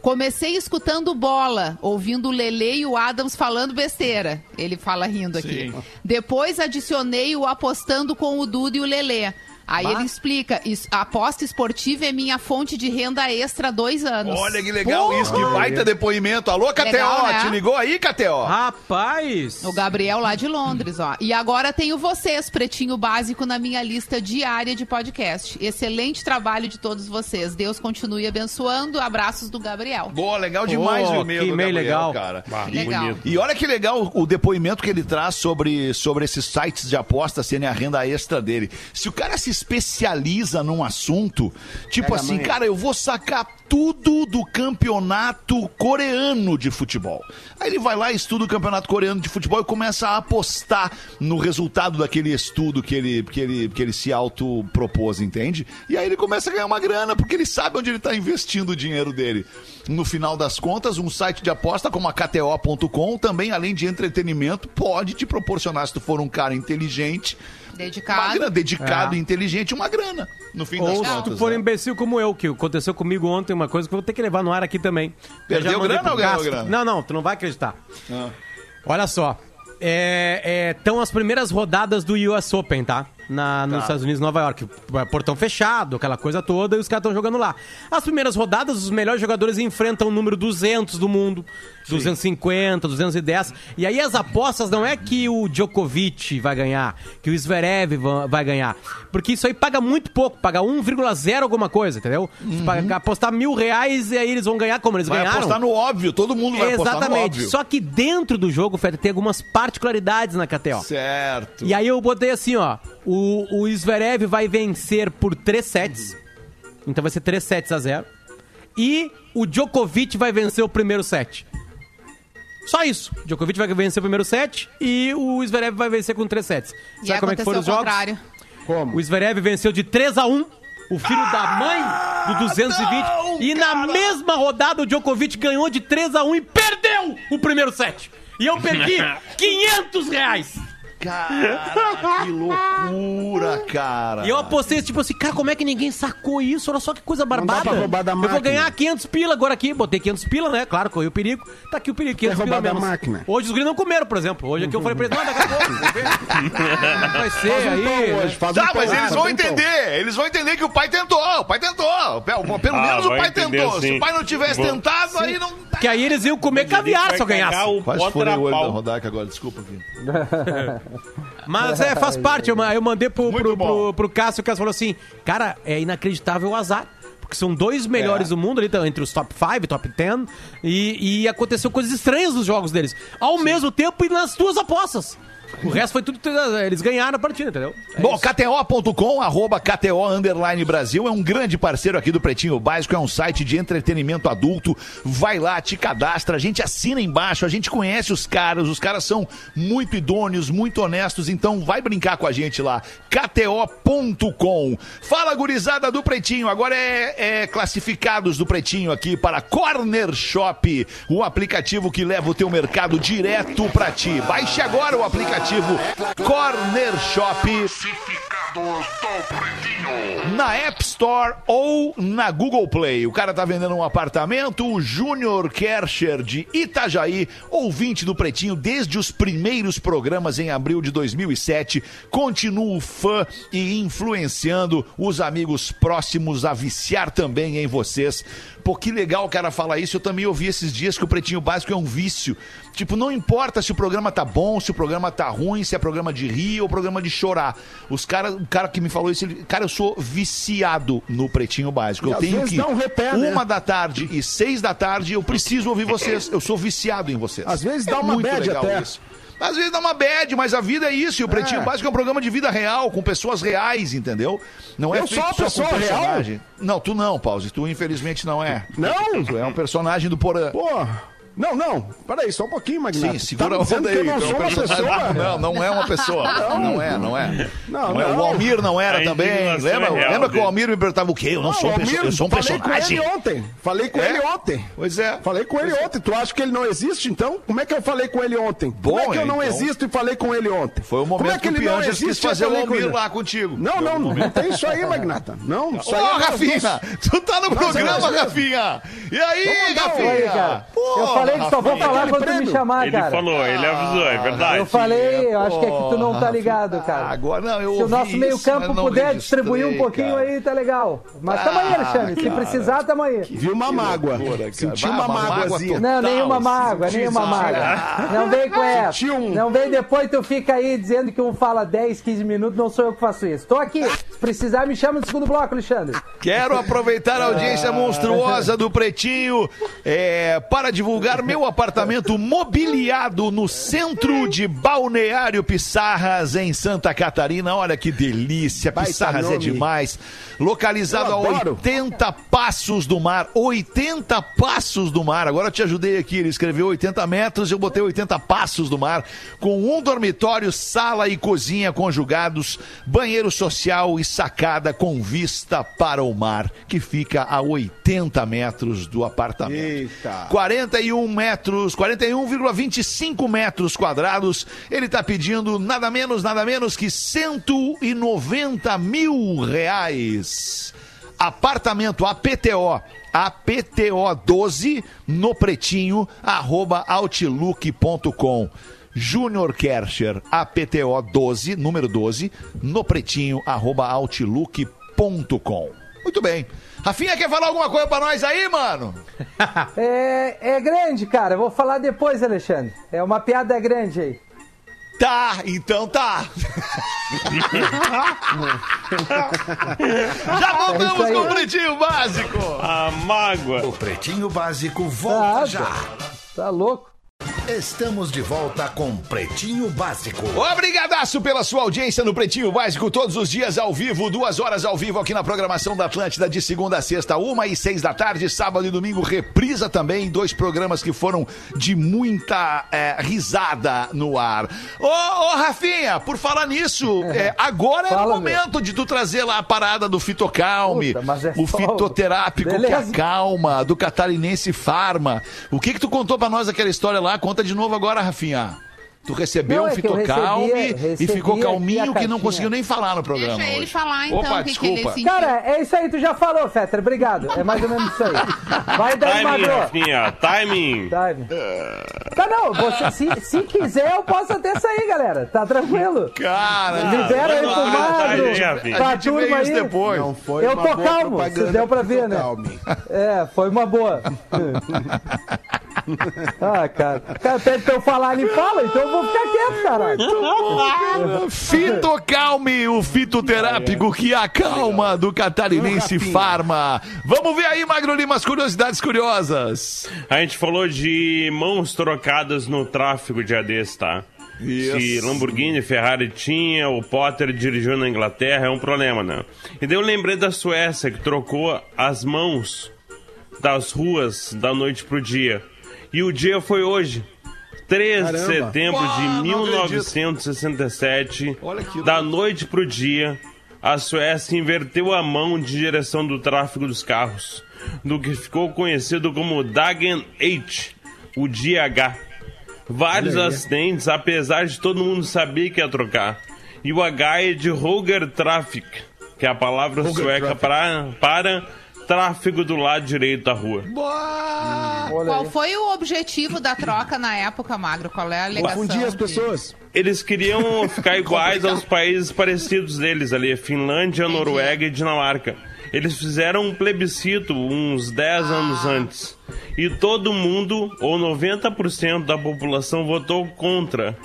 Comecei escutando bola, ouvindo o Lele e o Adams falando besteira. Ele fala rindo aqui. Sim. Depois adicionei o apostando com o Duda e o Lelê. Aí ele explica, a aposta esportiva é minha fonte de renda extra há dois anos. Olha que legal Porra! isso, que baita depoimento. Alô, KTO, Legal, né? te ligou aí, KTO? Rapaz! O Gabriel lá de Londres, ó. E agora tenho vocês, Pretinho Básico, na minha lista diária de podcast. Excelente trabalho de todos vocês. Deus continue abençoando. Abraços do Gabriel. Boa, legal demais Oh, o e-mail que e-mail legal. cara. Ah, E- Legal. bonito. E olha que legal o depoimento que ele traz sobre, sobre esses sites de aposta serem a renda extra dele. Se o cara se especializa num assunto, tipo Pega assim, cara, eu vou sacar tudo do campeonato coreano de futebol. Aí ele vai lá, estuda o campeonato coreano de futebol e começa a apostar no resultado daquele estudo que ele, que ele, que ele se autopropôs, entende? E aí ele começa a ganhar uma grana, porque ele sabe onde ele está investindo o dinheiro dele. No final das contas, um site de aposta como a KTO.com, também além de entretenimento, pode te proporcionar, se tu for um cara inteligente, uma Dedicado. grana, dedicado É. e inteligente, uma grana. No fim das Ou se contas. tu for né? imbecil como eu, que aconteceu comigo ontem, uma coisa que eu vou ter que levar no ar aqui também. Eu Perdeu grana ou ganhou grana? Não, não, tu não vai acreditar. Ah. Olha só. Estão as primeiras rodadas do US Open, tá? Na, nos Estados Unidos, Nova York. Portão fechado, aquela coisa toda, e os caras estão jogando lá. As primeiras rodadas, os melhores jogadores enfrentam o número 200 do mundo. 250, 210. E aí as apostas não é que o Djokovic vai ganhar, que o Zverev va- vai ganhar. Porque isso aí paga muito pouco, paga 1,0 alguma coisa, entendeu? Se paga- apostar mil reais e aí eles vão ganhar como eles Vai ganharam. apostar no óbvio, todo mundo vai apostar no Exatamente. óbvio. Só que dentro do jogo, Fred, tem algumas particularidades na KTO. Certo. E aí eu botei assim, ó. O, o Zverev vai vencer por 3 sets. Então vai ser 3 sets a 0. E o Djokovic vai vencer o primeiro set. Só isso. O Djokovic vai vencer o primeiro set e o Zverev vai vencer com 3 sets. E Sabe como é que foram o os jogos? contrário. Como? O Zverev venceu de 3 a 1 o filho da mãe do 220. não, e na cara! mesma rodada o Djokovic ganhou de 3 a 1 e perdeu o primeiro set. E eu perdi 500 reais. Cara, que loucura, cara. E eu apostei, tipo assim, cara, como é que ninguém sacou isso? Olha só que coisa barbada. pra roubar da eu vou ganhar 500 pila agora aqui. Botei 500 pila, né? Claro, corri o perigo. Tá aqui o perigo, 500 Vai pila menos. máquina. Hoje os gringos não comeram, por exemplo. Hoje aqui eu falei pra eles, não, daqui a pouco. Vai ser Faz um aí. né? hoje, faz Tá, um mas eles vão um entender. Eles vão entender que o pai tentou. O pai tentou. Pelo Ah, menos o vai pai entender tentou. Se sim. o pai não tivesse Vou- tentado, aí não. Que aí eles iam comer caviar se eu ganhasse. Quase furei o olho da Rodak agora, desculpa aqui. Mas é, faz parte. Eu, eu mandei pro, Muito pro, pro, pro Cássio, o Cássio falou assim: Cara, é inacreditável o azar. Porque são dois melhores É. do mundo ali, tão entre os top 5, top 10. E, e aconteceu coisas estranhas nos jogos deles. Ao mesmo tempo e nas duas apostas. O resto foi tudo. Eles ganharam a partida, entendeu? É Bom. KTO.com, arroba KTO Underline Brasil, é um grande parceiro aqui do Pretinho Básico, é um site de entretenimento adulto. Vai lá, te cadastra, a gente assina embaixo, a gente conhece os caras, os caras são muito idôneos, muito honestos, então vai brincar com a gente lá. KTO.com. Fala, gurizada do Pretinho, agora é, é classificados do Pretinho aqui para Corner Shop, o aplicativo que leva o teu mercado direto pra ti. Baixe agora o aplicativo Corner Shop na App Store ou na Google Play. O cara tá vendendo um apartamento, o Júnior Kercher de Itajaí, ouvinte do Pretinho desde os primeiros programas em abril de 2007, continuo fã e influenciando os amigos próximos a viciar também em vocês. Pô, que legal o cara falar isso. Eu também ouvi esses dias que o Pretinho Básico é um vício. Tipo, não importa se o programa tá bom, se o programa tá ruim, se é programa de rir ou programa de chorar. Os cara, o cara que me falou isso, ele, cara, eu sou viciado no Pretinho Básico. E Eu tenho que repé, né? uma da tarde e seis da tarde eu preciso ouvir vocês. Eu sou viciado em vocês. Às vezes dá uma muito bad legal até. isso. Às vezes dá uma bad, mas a vida é isso. E o Pretinho É. Básico é um programa de vida real, com pessoas reais, entendeu? Não é Eu sou uma pessoa real? Não, tu não, Pause. Tu infelizmente não é. Não? Tu é um personagem do Porã. Pô, não, não. Peraí, só um pouquinho, Magnata. Sim, segura tá a onda que aí. eu não é um sou uma pessoa? Não, não é uma pessoa. Não, é, não é. Não, Não é. O não. Almir não era A também. Lembra, é real lembra que o. Almir me perguntava o quê? Eu não sou o um perso- Almir, eu sou um falei personagem. com ele ontem. Falei com É? ele ontem. Pois é. Falei com ele ontem. Tu acha que ele não existe, então? Como é que eu falei com ele ontem? Como é Bom, que eu não então- existo e falei com ele ontem? Foi o Como momento é que, ele o não quis existe eu fazer o falei Almir lá contigo. Não, não, não tem isso aí, Magnata. Não, isso Ô, aí é Rafinha, tu tá no programa. Rafinha. E aí, Rafinha? Pô, eu falei que só vou falar quando tu me prêmio. chamar, Ele cara. falou, ele avisou, é verdade. Eu falei, eu acho que é que tu não tá ligado, cara. Agora não, eu Se o nosso meio-campo puder distribuir um pouquinho cara. aí, tá legal. Mas tamo aí, Ah, Alexandre. Se cara. precisar, tamo aí. Viu uma mágoa. loucura, cara. Senti Bah, uma uma mágoa mágoazinha. Não, nenhuma mágoa, nenhuma mágoa. Não vem com essa. Um- Não vem depois tu fica aí dizendo que um fala 10, 15 minutos, não sou eu que faço isso. Tô aqui. Se precisar, me chama no segundo bloco, Alexandre. Quero aproveitar a audiência monstruosa do Pretinho é, para divulgar meu apartamento mobiliado no centro de Balneário Pissarras, em Santa Catarina. Olha que delícia, Baita Pissarras é demais. Localizado a adoro. 80 passos do mar. 80 passos do mar. Agora eu te ajudei aqui. Ele escreveu 80 metros, eu botei 80 passos do mar. Com um dormitório, sala e cozinha conjugados, banheiro social e sacada com vista para o mar, que fica a 80 metros do apartamento. Eita. 41 metros, 41,25 metros quadrados. Ele tá pedindo nada menos, nada menos que 190 mil reais. Apartamento APTO, APTO 12 no pretinho, arroba outlook.com. Júnior Kercher, APTO 12, número 12, no pretinho, arroba outlook.com. Muito bem. Rafinha, quer falar alguma coisa pra nós aí, mano? É, é grande, cara. Eu vou falar depois, Alexandre. É uma piada grande aí. Tá, então tá. Já É voltamos aí. com o Pretinho Básico. A mágoa. O Pretinho Básico volta já. Tá louco? Estamos de volta com Pretinho Básico. Obrigadaço pela sua audiência no Pretinho Básico, todos os dias ao vivo, duas horas ao vivo aqui na programação da Atlântida, de segunda a sexta, uma e seis da tarde, sábado e domingo, reprisa também, dois programas que foram de muita é, risada no ar. Ô, ô, Rafinha, por falar nisso, é, agora é o Fala, momento de tu trazer lá a parada do Fitocalme, Puta, mas é o só- fitoterápico que Beleza. acalma, do catarinense Farma. O que que tu contou pra nós aquela história lá? Conta de novo agora, Rafinha. Tu recebeu Não, um é que fitocalme recebia- e ficou calminho que não conseguiu nem falar no programa. Deixa ele hoje. falar então Opa, que, que ele desculpa. sentiu. Cara, é isso aí, tu já falou, Fetter. Obrigado. É mais ou menos isso aí. Vai daí, Timing, Magro. Rafinha, timing. Time. Tá, não. Você, se, se quiser, eu posso até sair, galera. Tá tranquilo. Cara, Libera aí pro lá, Magro. Pra a turma aí. depois. Não foi Eu tô calmo, se deu pra ver, né? Calme. É, foi uma boa. ah, cara. Cara pede pra eu falar, ele fala, então eu vou ficar quieto, caralho. Fitocalme, o fitoterápico que acalma do catarinense. Farma. Vamos ver aí, Magro Lima, as curiosidades curiosas. A gente falou de mãos trocadas no tráfego de ADs, tá? Isso. Se Lamborghini, Ferrari tinha, o Potter dirigiu na Inglaterra, é um problema, né? E daí eu lembrei da Suécia, que trocou as mãos das ruas da noite pro dia. E o dia foi hoje. 3 de setembro Uau, de não acredito. 1967, Olha que da noite pro dia, a Suécia inverteu a mão de direção do tráfego dos carros, do que ficou conhecido como Dagen H, o dia H. Vários acidentes, apesar de todo mundo saber que ia trocar. E o H é de Roger Traffic, que é a palavra sueca para, para tráfego do lado direito da rua. Olha Qual aí. foi o objetivo da troca na época, Magro? Qual é a alegação? Confundir as de- pessoas. Eles queriam ficar iguais aos países parecidos deles ali, Finlândia, Noruega e Dinamarca. Eles fizeram um plebiscito uns 10 anos antes. E todo mundo, ou 90% da população, votou contra.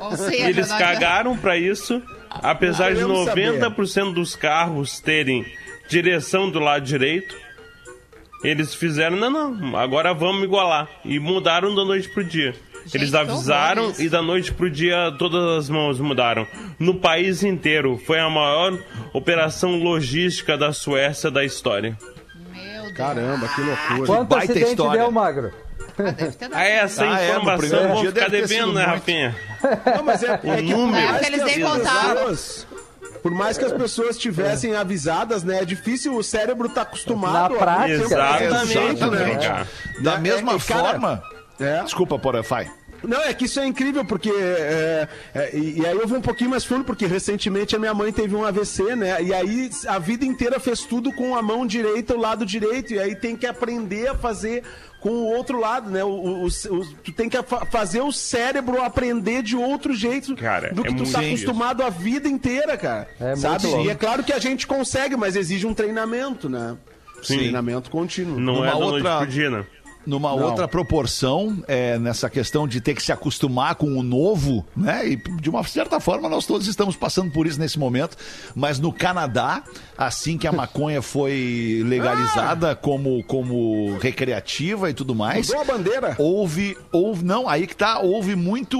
Ou seja, E eles cagaram pra isso, apesar de Queremos saber. 90% dos carros terem direção do lado direito. Eles fizeram, não, não, agora vamos igualar. E mudaram da noite pro dia. Eles que avisaram e da noite pro dia todas as mãos mudaram. No país inteiro. Foi a maior operação logística da Suécia da história. Meu Deus. Caramba, que loucura. Quanto baita acidente história. deu, Magro? Ah, deve ter dado. Ah, essa Ah, é, informação vou dia ficar devendo, né, muito. Rafinha? Não, mas é, é que por número. É, porque eles nem contaram. pessoas- Por mais que as pessoas estivessem avisadas, né? É difícil, o cérebro tá acostumado Na prática. Exatamente, Exatamente. né? Da É, mesma é, cara, forma. É. Desculpa, Porã, vai. Não, é que isso é incrível, porque. é, é, e, aí eu vou um pouquinho mais fundo, porque recentemente a minha mãe teve um AVC, né? E aí a vida inteira fez tudo com a mão direita, o lado direito, e aí tem que aprender a fazer com o outro lado, né? O, o- o- tu tem que fa- fazer o cérebro aprender de outro jeito Cara, do é que tu muito tá isso. acostumado a vida inteira, cara. É muito sabe? E é claro que a gente consegue, mas exige um treinamento, né? Sim. Treinamento contínuo. Não Numa é da noite outra- pro dia, né? Numa Não. outra proporção, é, nessa questão de ter que se acostumar com o novo, né? E de uma certa forma nós todos estamos passando por isso nesse momento. Mas no Canadá, assim que a maconha foi legalizada como, como recreativa e tudo mais. Mudou a bandeira. Houve, houve, não, aí que tá, houve muito,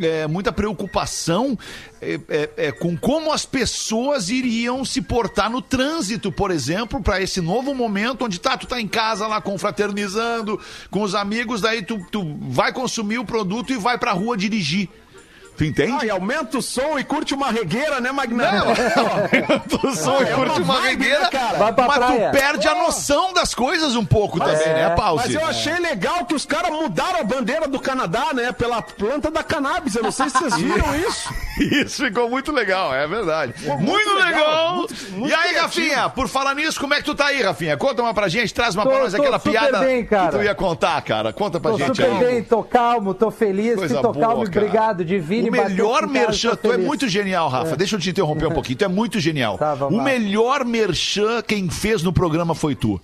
é, muita preocupação é, é, é, com como as pessoas iriam se portar no trânsito, por exemplo, para esse novo momento onde tá, tu tá em casa lá confraternizando com os amigos, daí tu, tu vai consumir o produto e vai pra rua dirigir. Tu entende? Ah, e aumenta o som e curte uma regueira, né, Magnão? tu só é curte uma regueira, né, cara? Vai pra mas praia. tu perde a noção das coisas um pouco também, né, Pause? Mas eu achei legal que os caras mudaram a bandeira do Canadá, né? Pela planta da cannabis. Eu não sei se vocês viram isso. Isso ficou muito legal, é verdade. muito, legal, legal. muito- muito e aí, criativo. Rafinha, por falar nisso, como é que tu tá aí, Rafinha? Conta uma pra gente, traz uma Tô- pra nós tô aquela piada bem, que tu ia contar, cara. Conta pra Tô gente super aí. bem, tô calmo, tô feliz, Coisa tô boa, calmo, cara. obrigado, Divine. O melhor merchan, tu é muito genial, Rafa. Deixa eu te interromper um pouquinho. Tu é muito genial. Tá, o melhor merchan quem fez no programa foi tu.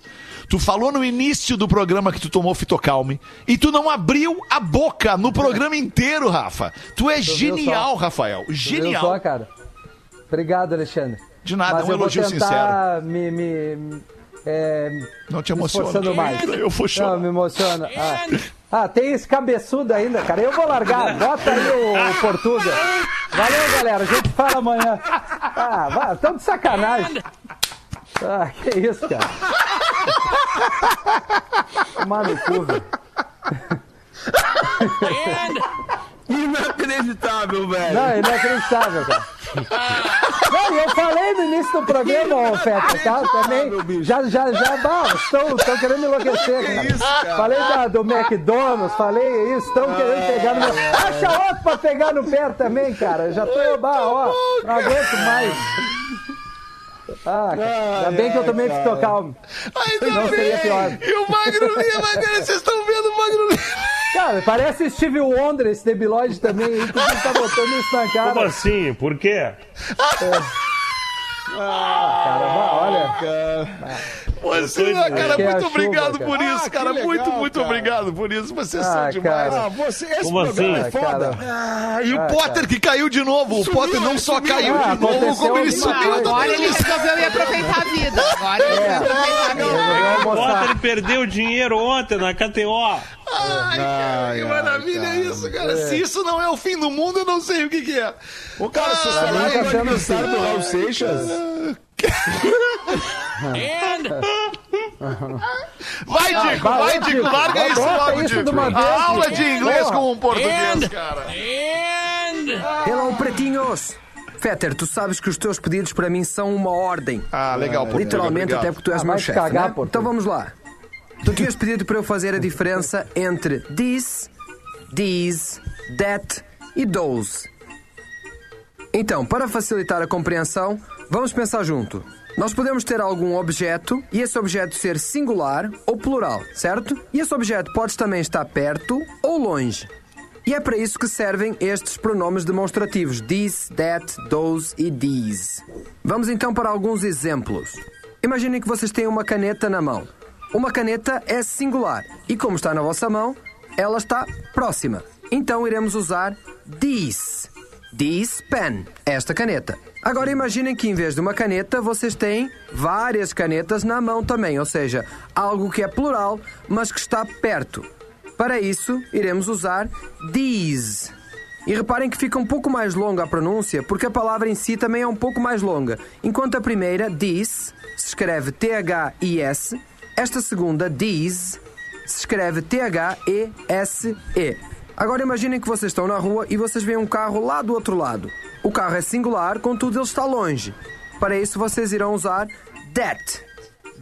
Tu falou no início do programa que tu tomou fitocalme e tu não abriu a boca no programa inteiro, Rafa. Tu é viu genial? Rafael. Genial. só, cara? Obrigado, Alexandre. De nada, Mas é um eu vou elogio tentar me, me, me- é, Não te emociona. Eu vou chorar. Não, me emociona. Ah, ah, tem esse cabeçudo ainda, cara. Eu vou largar. Bota aí o, o Portuga. Valeu, galera. A gente fala amanhã. Ah, vai, tão de sacanagem. Ah, que isso, cara. Tomar no cu, velho. Inacreditável, velho. Não, inacreditável, cara. Não, eu falei no início do programa, ô Feta, tá? Também. Já, já, já, bah, estão, estão querendo enlouquecer, cara. isso, cara? Falei da, do McDonald's, falei isso, estão querendo pegar no meu. Acha outro pra pegar no pé também, cara. Já tô, bah, ó, não aguento mais. Ah, cara, ainda bem que eu tomei fitocalme. Ainda Não seria pior. E o Magro Lima, cara, vocês estão vendo o Magro Lima? Cara, parece Steve Wonder esse debilóide também, aí, que tá botando isso na cara? Como assim? Por quê? Cara, bah, olha. Você, tô cara, Que é a muito chuva, obrigado cara. por isso, Ah, cara. legal, muito, muito cara. obrigado por isso. Vocês Ah, são demais. cara. Ah, você, esse Como programa assim? é foda. Ah, e o Potter que caiu de novo. O Potter não só caiu Ah, de novo, aconteceu como ele subiu. coisa. Agora ele resolveu ir aproveitar a vida. Agora ele vai aproveitar a vida. O almoçar. Potter perdeu dinheiro ontem na KTO. Ai, cara, que maravilha isso, cara. Se isso não é o fim do mundo, eu não sei o que, que é. Ô, cara, mim falaram tá do sendo aniversário do. Raul Seixas? Vai, Dico, vai, vai, Dico. Larga isso logo, isso Dico. de uma vez, A aula de inglês com um português, cara. Hello, pretinhos! Fetter, tu sabes que os teus pedidos para mim são uma ordem. Ah, legal, Literalmente, obrigado. até porque tu és Ah, meu chefe. cagar, né? Então vamos lá. Tu tinhas pedido para eu fazer a diferença entre this, these, that e those. Então, para facilitar a compreensão, vamos pensar junto. Nós podemos ter algum objeto e esse objeto ser singular ou plural, certo? E esse objeto pode também estar perto ou longe. E é para isso que servem estes pronomes demonstrativos: this, that, those e these. Vamos então para alguns exemplos. Imaginem que vocês têm uma caneta na mão. Uma caneta é singular e, como está na vossa mão, ela está próxima. Então iremos usar this. This pen, esta caneta. Agora imaginem que em vez de uma caneta, vocês têm várias canetas na mão também, ou seja, algo que é plural, mas que está perto. Para isso, iremos usar these. E reparem que fica um pouco mais longa a pronúncia, porque a palavra em si também é um pouco mais longa. Enquanto a primeira, this, se escreve T-H-I-S, esta segunda, these, se escreve T-H-E-S-E. Agora imaginem que vocês estão na rua e vocês veem um carro lá do outro lado. O carro é singular, contudo ele está longe. Para isso vocês irão usar that.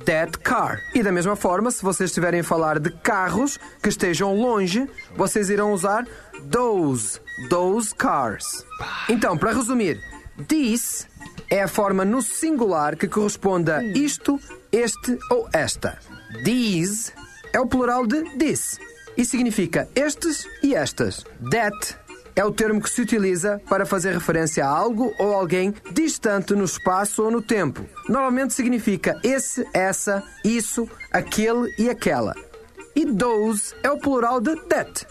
That car. E da mesma forma, se vocês estiverem a falar de carros que estejam longe, vocês irão usar those. Those cars. Então, para resumir, this é a forma no singular que corresponde a isto, este ou esta. These é o plural de this e significa estes e estas. That é o termo que se utiliza para fazer referência a algo ou alguém distante no espaço ou no tempo. Normalmente significa esse, essa, isso, aquele e aquela. E those é o plural de that.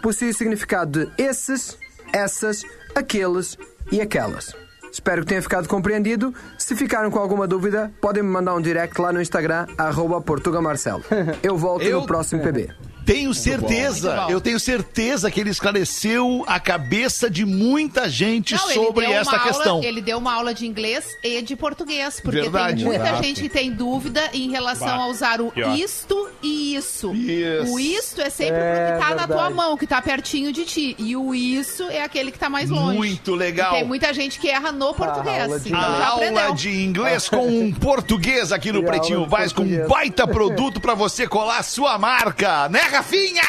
Possui o significado de esses, essas, aqueles e aquelas. Espero que tenha ficado compreendido. Se ficaram com alguma dúvida, podem me mandar um direct lá no Instagram, arroba Portugamarcelo. Eu volto Eu- no próximo PB. Tenho certeza, Muito bom. eu tenho certeza que ele esclareceu a cabeça de muita gente Não, sobre esta aula- questão. Ele deu uma aula de inglês e de português, porque Verdade. tem muita Exato. gente que tem dúvida em relação Bah, a usar o ótimo. isto e isso. Isso. O isto é sempre É, pro que tá na tua verdade. mão, que tá pertinho de ti. E o isso é aquele que tá mais longe. Muito legal. E tem muita gente que erra no português. aula de então A aula de inglês com um português aqui no E Pretinho de Básico, um baita produto pra você colar a sua marca, né, Rafinha?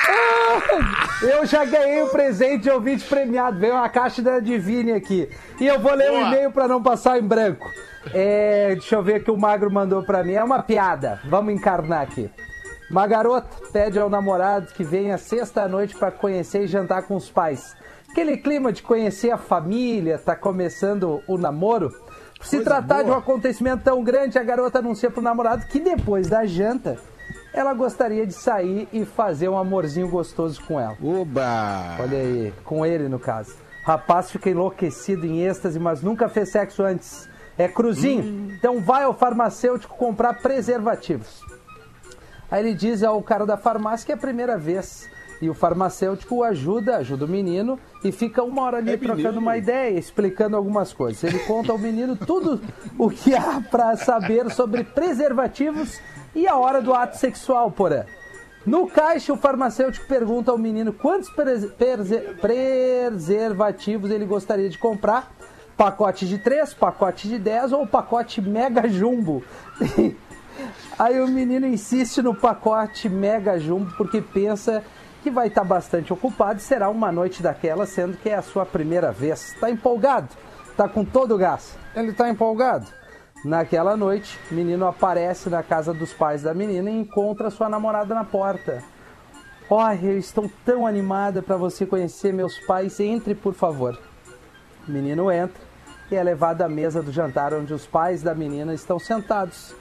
Eu já ganhei o presente de ouvinte premiado. Veio uma caixa da Divine aqui. E eu vou ler o Boa. e-mail pra não passar em branco. É, deixa eu ver o que o Magro mandou pra mim. É uma piada. Vamos encarnar aqui. Uma garota pede ao namorado que venha sexta-noite pra conhecer e jantar com os pais. Aquele clima de conhecer a família, tá começando o namoro. Por se tratar de um acontecimento tão grande, a garota anuncia pro namorado que depois da janta ela gostaria de sair e fazer um amorzinho gostoso com ela. Oba! Olha aí, com ele no caso. Rapaz fica enlouquecido em êxtase, mas nunca fez sexo antes. É cruzinho. Então vai ao farmacêutico comprar preservativos. Aí ele diz ao cara da farmácia que é a primeira vez. E o farmacêutico o ajuda, ajuda o menino e fica uma hora ali trocando uma ideia, explicando algumas coisas. Ele conta ao menino tudo o que há para saber sobre preservativos e a hora do ato sexual, porém. No caixa, o farmacêutico pergunta ao menino quantos preservativos ele gostaria de comprar. Pacote de 3, pacote de 10 ou pacote mega jumbo. Aí o menino insiste no pacote mega jumbo porque pensa que vai estar bastante ocupado e será uma noite daquela, sendo que é a sua primeira vez. Tá empolgado? Tá com todo o gás? Ele tá empolgado? Naquela noite, o menino aparece na casa dos pais da menina e encontra sua namorada na porta. Olha, eu estou tão animada para você conhecer meus pais. Entre, por favor. O menino entra e é levado à mesa do jantar onde os pais da menina estão sentados.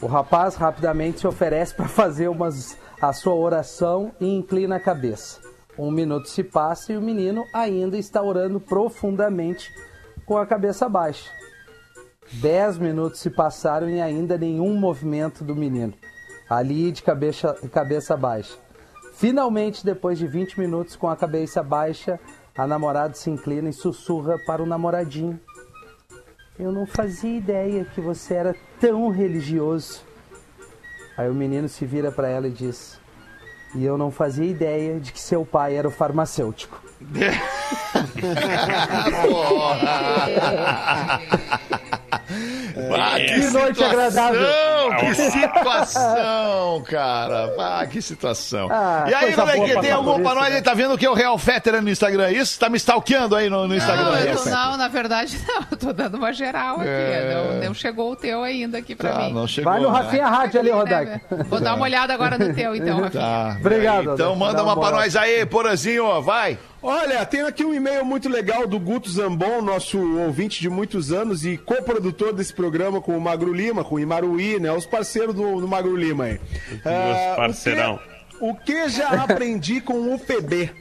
O rapaz rapidamente se oferece para fazer umas, a sua oração e inclina a cabeça. Um minuto se passa e o menino ainda está orando profundamente com a cabeça baixa. Dez minutos se passaram e ainda nenhum movimento do menino. Ali de cabeça, cabeça baixa. Finalmente, depois de 20 minutos com a cabeça baixa, a namorada se inclina e sussurra para o namoradinho. Eu não fazia ideia que você era tão religioso. Aí o menino se vira para ela e diz: E eu não fazia ideia de que seu pai era o farmacêutico. Ah, que, Que noite situação, agradável. Que situação, cara. Ah, que situação. Ah, e aí, coisa como é boa que tem passar algum pra nós né? aí? Tá vendo que? O Real Fetter no Instagram, é isso? Tá me stalkeando aí no, no Instagram. Não, eu, não, na verdade não. Eu tô dando uma geral aqui. É. Não, não chegou o teu ainda aqui pra Tá, mim. não chegou. Vai no né? Rafinha Rádio ali, Né, Rodak. velho? Vou dar uma olhada agora no teu, então, Rafinha. Tá. Obrigado, Então manda uma uma pra nós aí, Porazinho, ó, vai. Olha, tem aqui um e-mail muito legal do Guto Zambon, nosso ouvinte de muitos anos e co-produtor desse programa com o Magro Lima, com o Imaruí, né? Os parceiros do, do Magro Lima aí. Ah, parceirão. O que, o que já aprendi com o PB?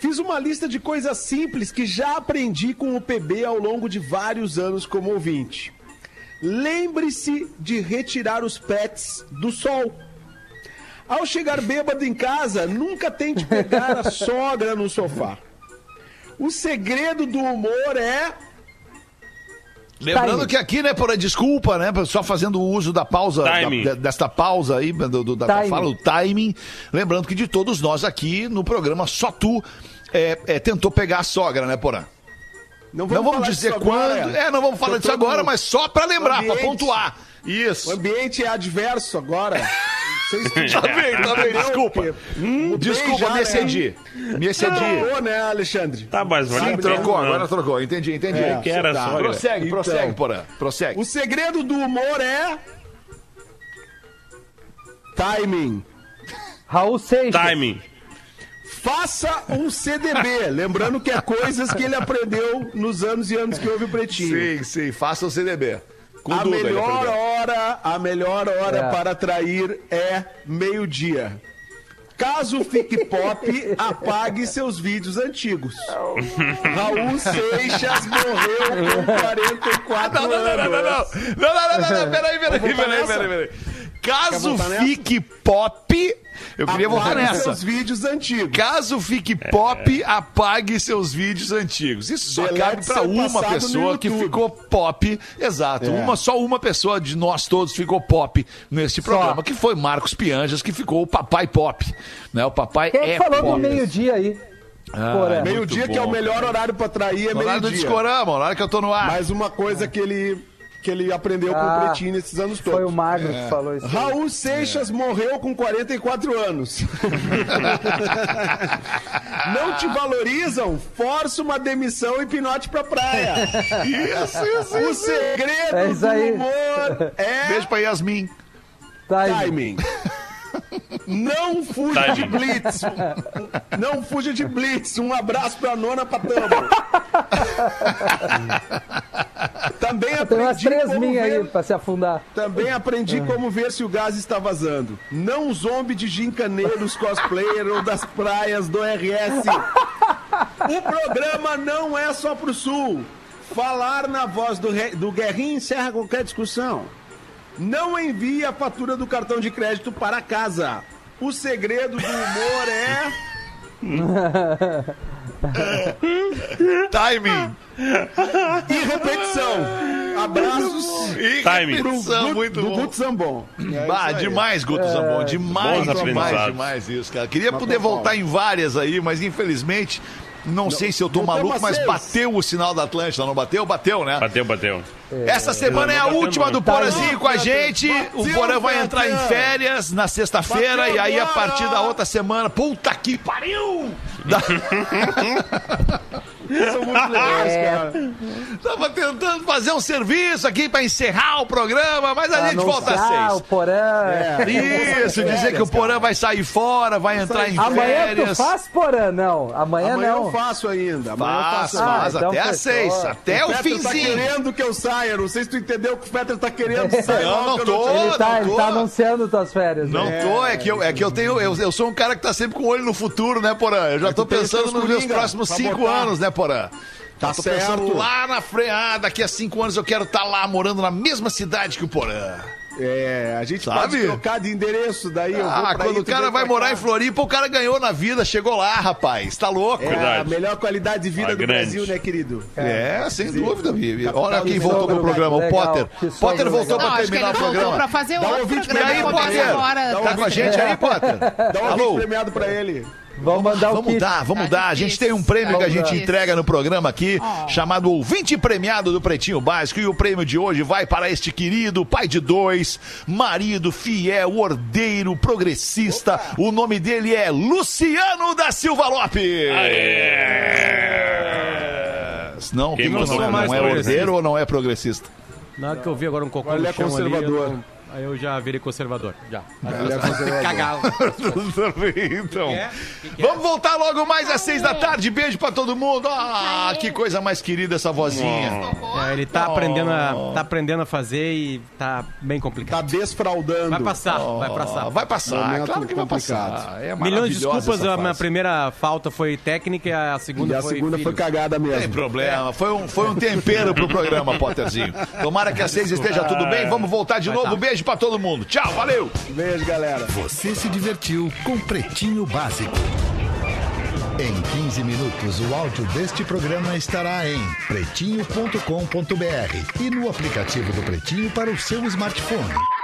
Fiz uma lista de coisas simples que já aprendi com o PB ao longo de vários anos como ouvinte. Lembre-se de retirar os pets do sol. Ao chegar bêbado em casa, nunca tente pegar a sogra no sofá. O segredo do humor é. Lembrando Timing. que aqui, né, por desculpa, né, só fazendo o uso da pausa, da- desta pausa aí, do, do- da fala, o timing. Lembrando que de todos nós aqui no programa, só tu é, é, tentou pegar a sogra, né, Porã? Não vamos falar dizer disso quando. agora. É, não vamos falar disso agora, mas só pra lembrar, pra ambiente. pontuar. O Isso. ambiente é adverso agora. Vocês Tá bem, tá bem, desculpa. Mudei Desculpa, já, me né? excedi. Me excedi. Trocou, né, Alexandre? Tá, mas Sim, trocou, Não. agora trocou. Entendi, entendi. É, Que era tá. sogra. Prossegue, Então. prossegue, Porã. Prossegue. O segredo do humor é. Timing. Raul Seixas. Timing. Faça um CDB. Lembrando que é coisas que ele aprendeu nos anos e anos que houve o Pretinho. Sim, sim, faça o CDB. Com A melhor hora, a melhor hora É. para trair é meio-dia. Caso fique pop, apague seus vídeos antigos. Raul Seixas morreu com 44 Não, não, não, não, não, não. anos. Não, não, não, não, não, peraí, peraí, Vamos voltar peraí, nessa? peraí, peraí. Caso voltar nessa? fique pop, eu queria voltar Apague nessa. seus vídeos antigos. Caso fique pop, apague seus vídeos antigos. Isso só Delete cabe pra seu uma pessoa que ficou pop. Exato. É. Uma, só uma pessoa de nós todos ficou pop neste programa, que foi Marcos Pianjas, que ficou o papai pop. Né? O papai Quem é é falou do pop. meio-dia aí? Porã. Meio-dia, que é o melhor horário pra trair, é No horário do meio-dia. discorama, horário que eu tô no ar. Mais uma coisa que ele, que ele aprendeu com Ah, o Pretinho nesses anos todos. Foi o Magro que falou isso. Raul Seixas morreu com 44 anos. Não te valorizam? Força uma demissão e pinote pra praia. Isso, isso, O segredo É isso do aí. humor é Beijo pra Yasmin. Timing. timing. Não fuja de Timing. blitz. Não fuja de blitz. Um abraço pra nona Patamo. Também Tem umas aprendi três como minhas aí ver... pra se afundar. Também aprendi como ver se o gás está vazando. Não zombe de gincaneiros cosplayer ou das praias do RS. O programa não é só pro sul. Falar na voz do, re... do Guerrinho encerra qualquer discussão. Não envie a fatura do cartão de crédito para casa. O segredo do humor é. Timing. E repetição. Abraços E Timing. repetição, do, muito do bom. Guto Zambon. É Ah, aí. demais, Guto Zambon. Demais, demais, demais isso, cara. Queria poder voltar em várias aí, mas infelizmente. Não, sei se eu tô maluco, mas seis. bateu o sinal da Atlântida, não bateu? Bateu, né? Bateu, bateu. Essa semana é a última do muito. Porazinho com a gente. O Porã vai entrar em férias na sexta-feira e aí a partir da outra semana. Puta que pariu! Da- São muito legais, É. cara. Tava tentando fazer um serviço aqui pra encerrar o programa, mas a gente volta às Anunciar o seis. Porã. Isso, dizer que o Porã vai sair fora, vai entrar em Amanhã tu férias. faz, Porã? Não. Amanhã, Amanhã não. eu faço ainda. Amanhã eu Faz, faço Ah, faz, então até às seis, até o Peter tá finzinho. querendo que eu saia. Não sei se tu entendeu que o Fetter tá querendo sair. Não, não eu tô. Ele tá, não ele tô. tá anunciando tuas férias. Não né? tô, é que eu, é que eu tenho. Eu, eu sou um cara que tá sempre com o olho no futuro, né, Porã? Eu já tô tu tem pensando nos meus próximos cinco botar. anos, né, Porã? Tá tô certo. pensando lá na frente. Ah, daqui a cinco anos eu quero estar lá morando na mesma cidade que o Porã. É, a gente Sabe? pode trocar de endereço, daí eu vou Ah, quando aí, o cara vai morar cá. em Floripa, o cara ganhou na vida, chegou lá, rapaz. Tá louco? É a Verdade. melhor qualidade de vida Ah, do grande. Brasil, né, querido? É, sem dúvida, Vivi. Olha quem voltou pro programa, o legal. Potter. Que sogro Potter voltou legal. Não, pra acho que ele terminar o voltou programa. pra fazer Dá um ouvinte aí, pra Potter? um Tá com a gente aí, Potter? Dá um vídeo premiado pra ele. Vamos mandar o Vamos kit. dar, vamos Tá dar. A gente tem um prêmio Tá que a gente difícil. entrega no programa aqui, Oh. chamado Ouvinte Premiado do Pretinho Básico. E o prêmio de hoje vai para este querido pai de dois, marido fiel, ordeiro, progressista. O nome dele é Luciano da Silva Lopes. Não, Quem não, é, mais não é progressista? ordeiro ou não é progressista? Na hora que eu vi agora um cocô Ele no é ali, conservador. eu, aí eu já virei conservador. Já. Ele é conservador. Cagá. então. é? Vamos voltar logo mais às seis da tarde. Beijo pra todo mundo. Ah, que coisa mais querida essa vozinha. É, ele tá aprendendo, a, tá aprendendo a fazer e tá bem Tá complicado. desfraudando. Vai passar, vai passar. vai passar, Momento claro que vai complicado. passar. É Milhões de maravilhosa desculpas, essa a minha fase. primeira falta foi técnica e a segunda E a foi segunda foi filhos. cagada Tem mesmo. problema, foi um, foi um tempero pro programa, Potterzinho. Tomara que às seis esteja tudo bem. Vamos voltar de Vai novo. tá. Beijo pra todo mundo. Tchau, valeu! Beijo, galera. Você se divertiu com Pretinho Básico. Em 15 minutos, o áudio deste programa estará em pretinho.com.br e no aplicativo do Pretinho para o seu smartphone.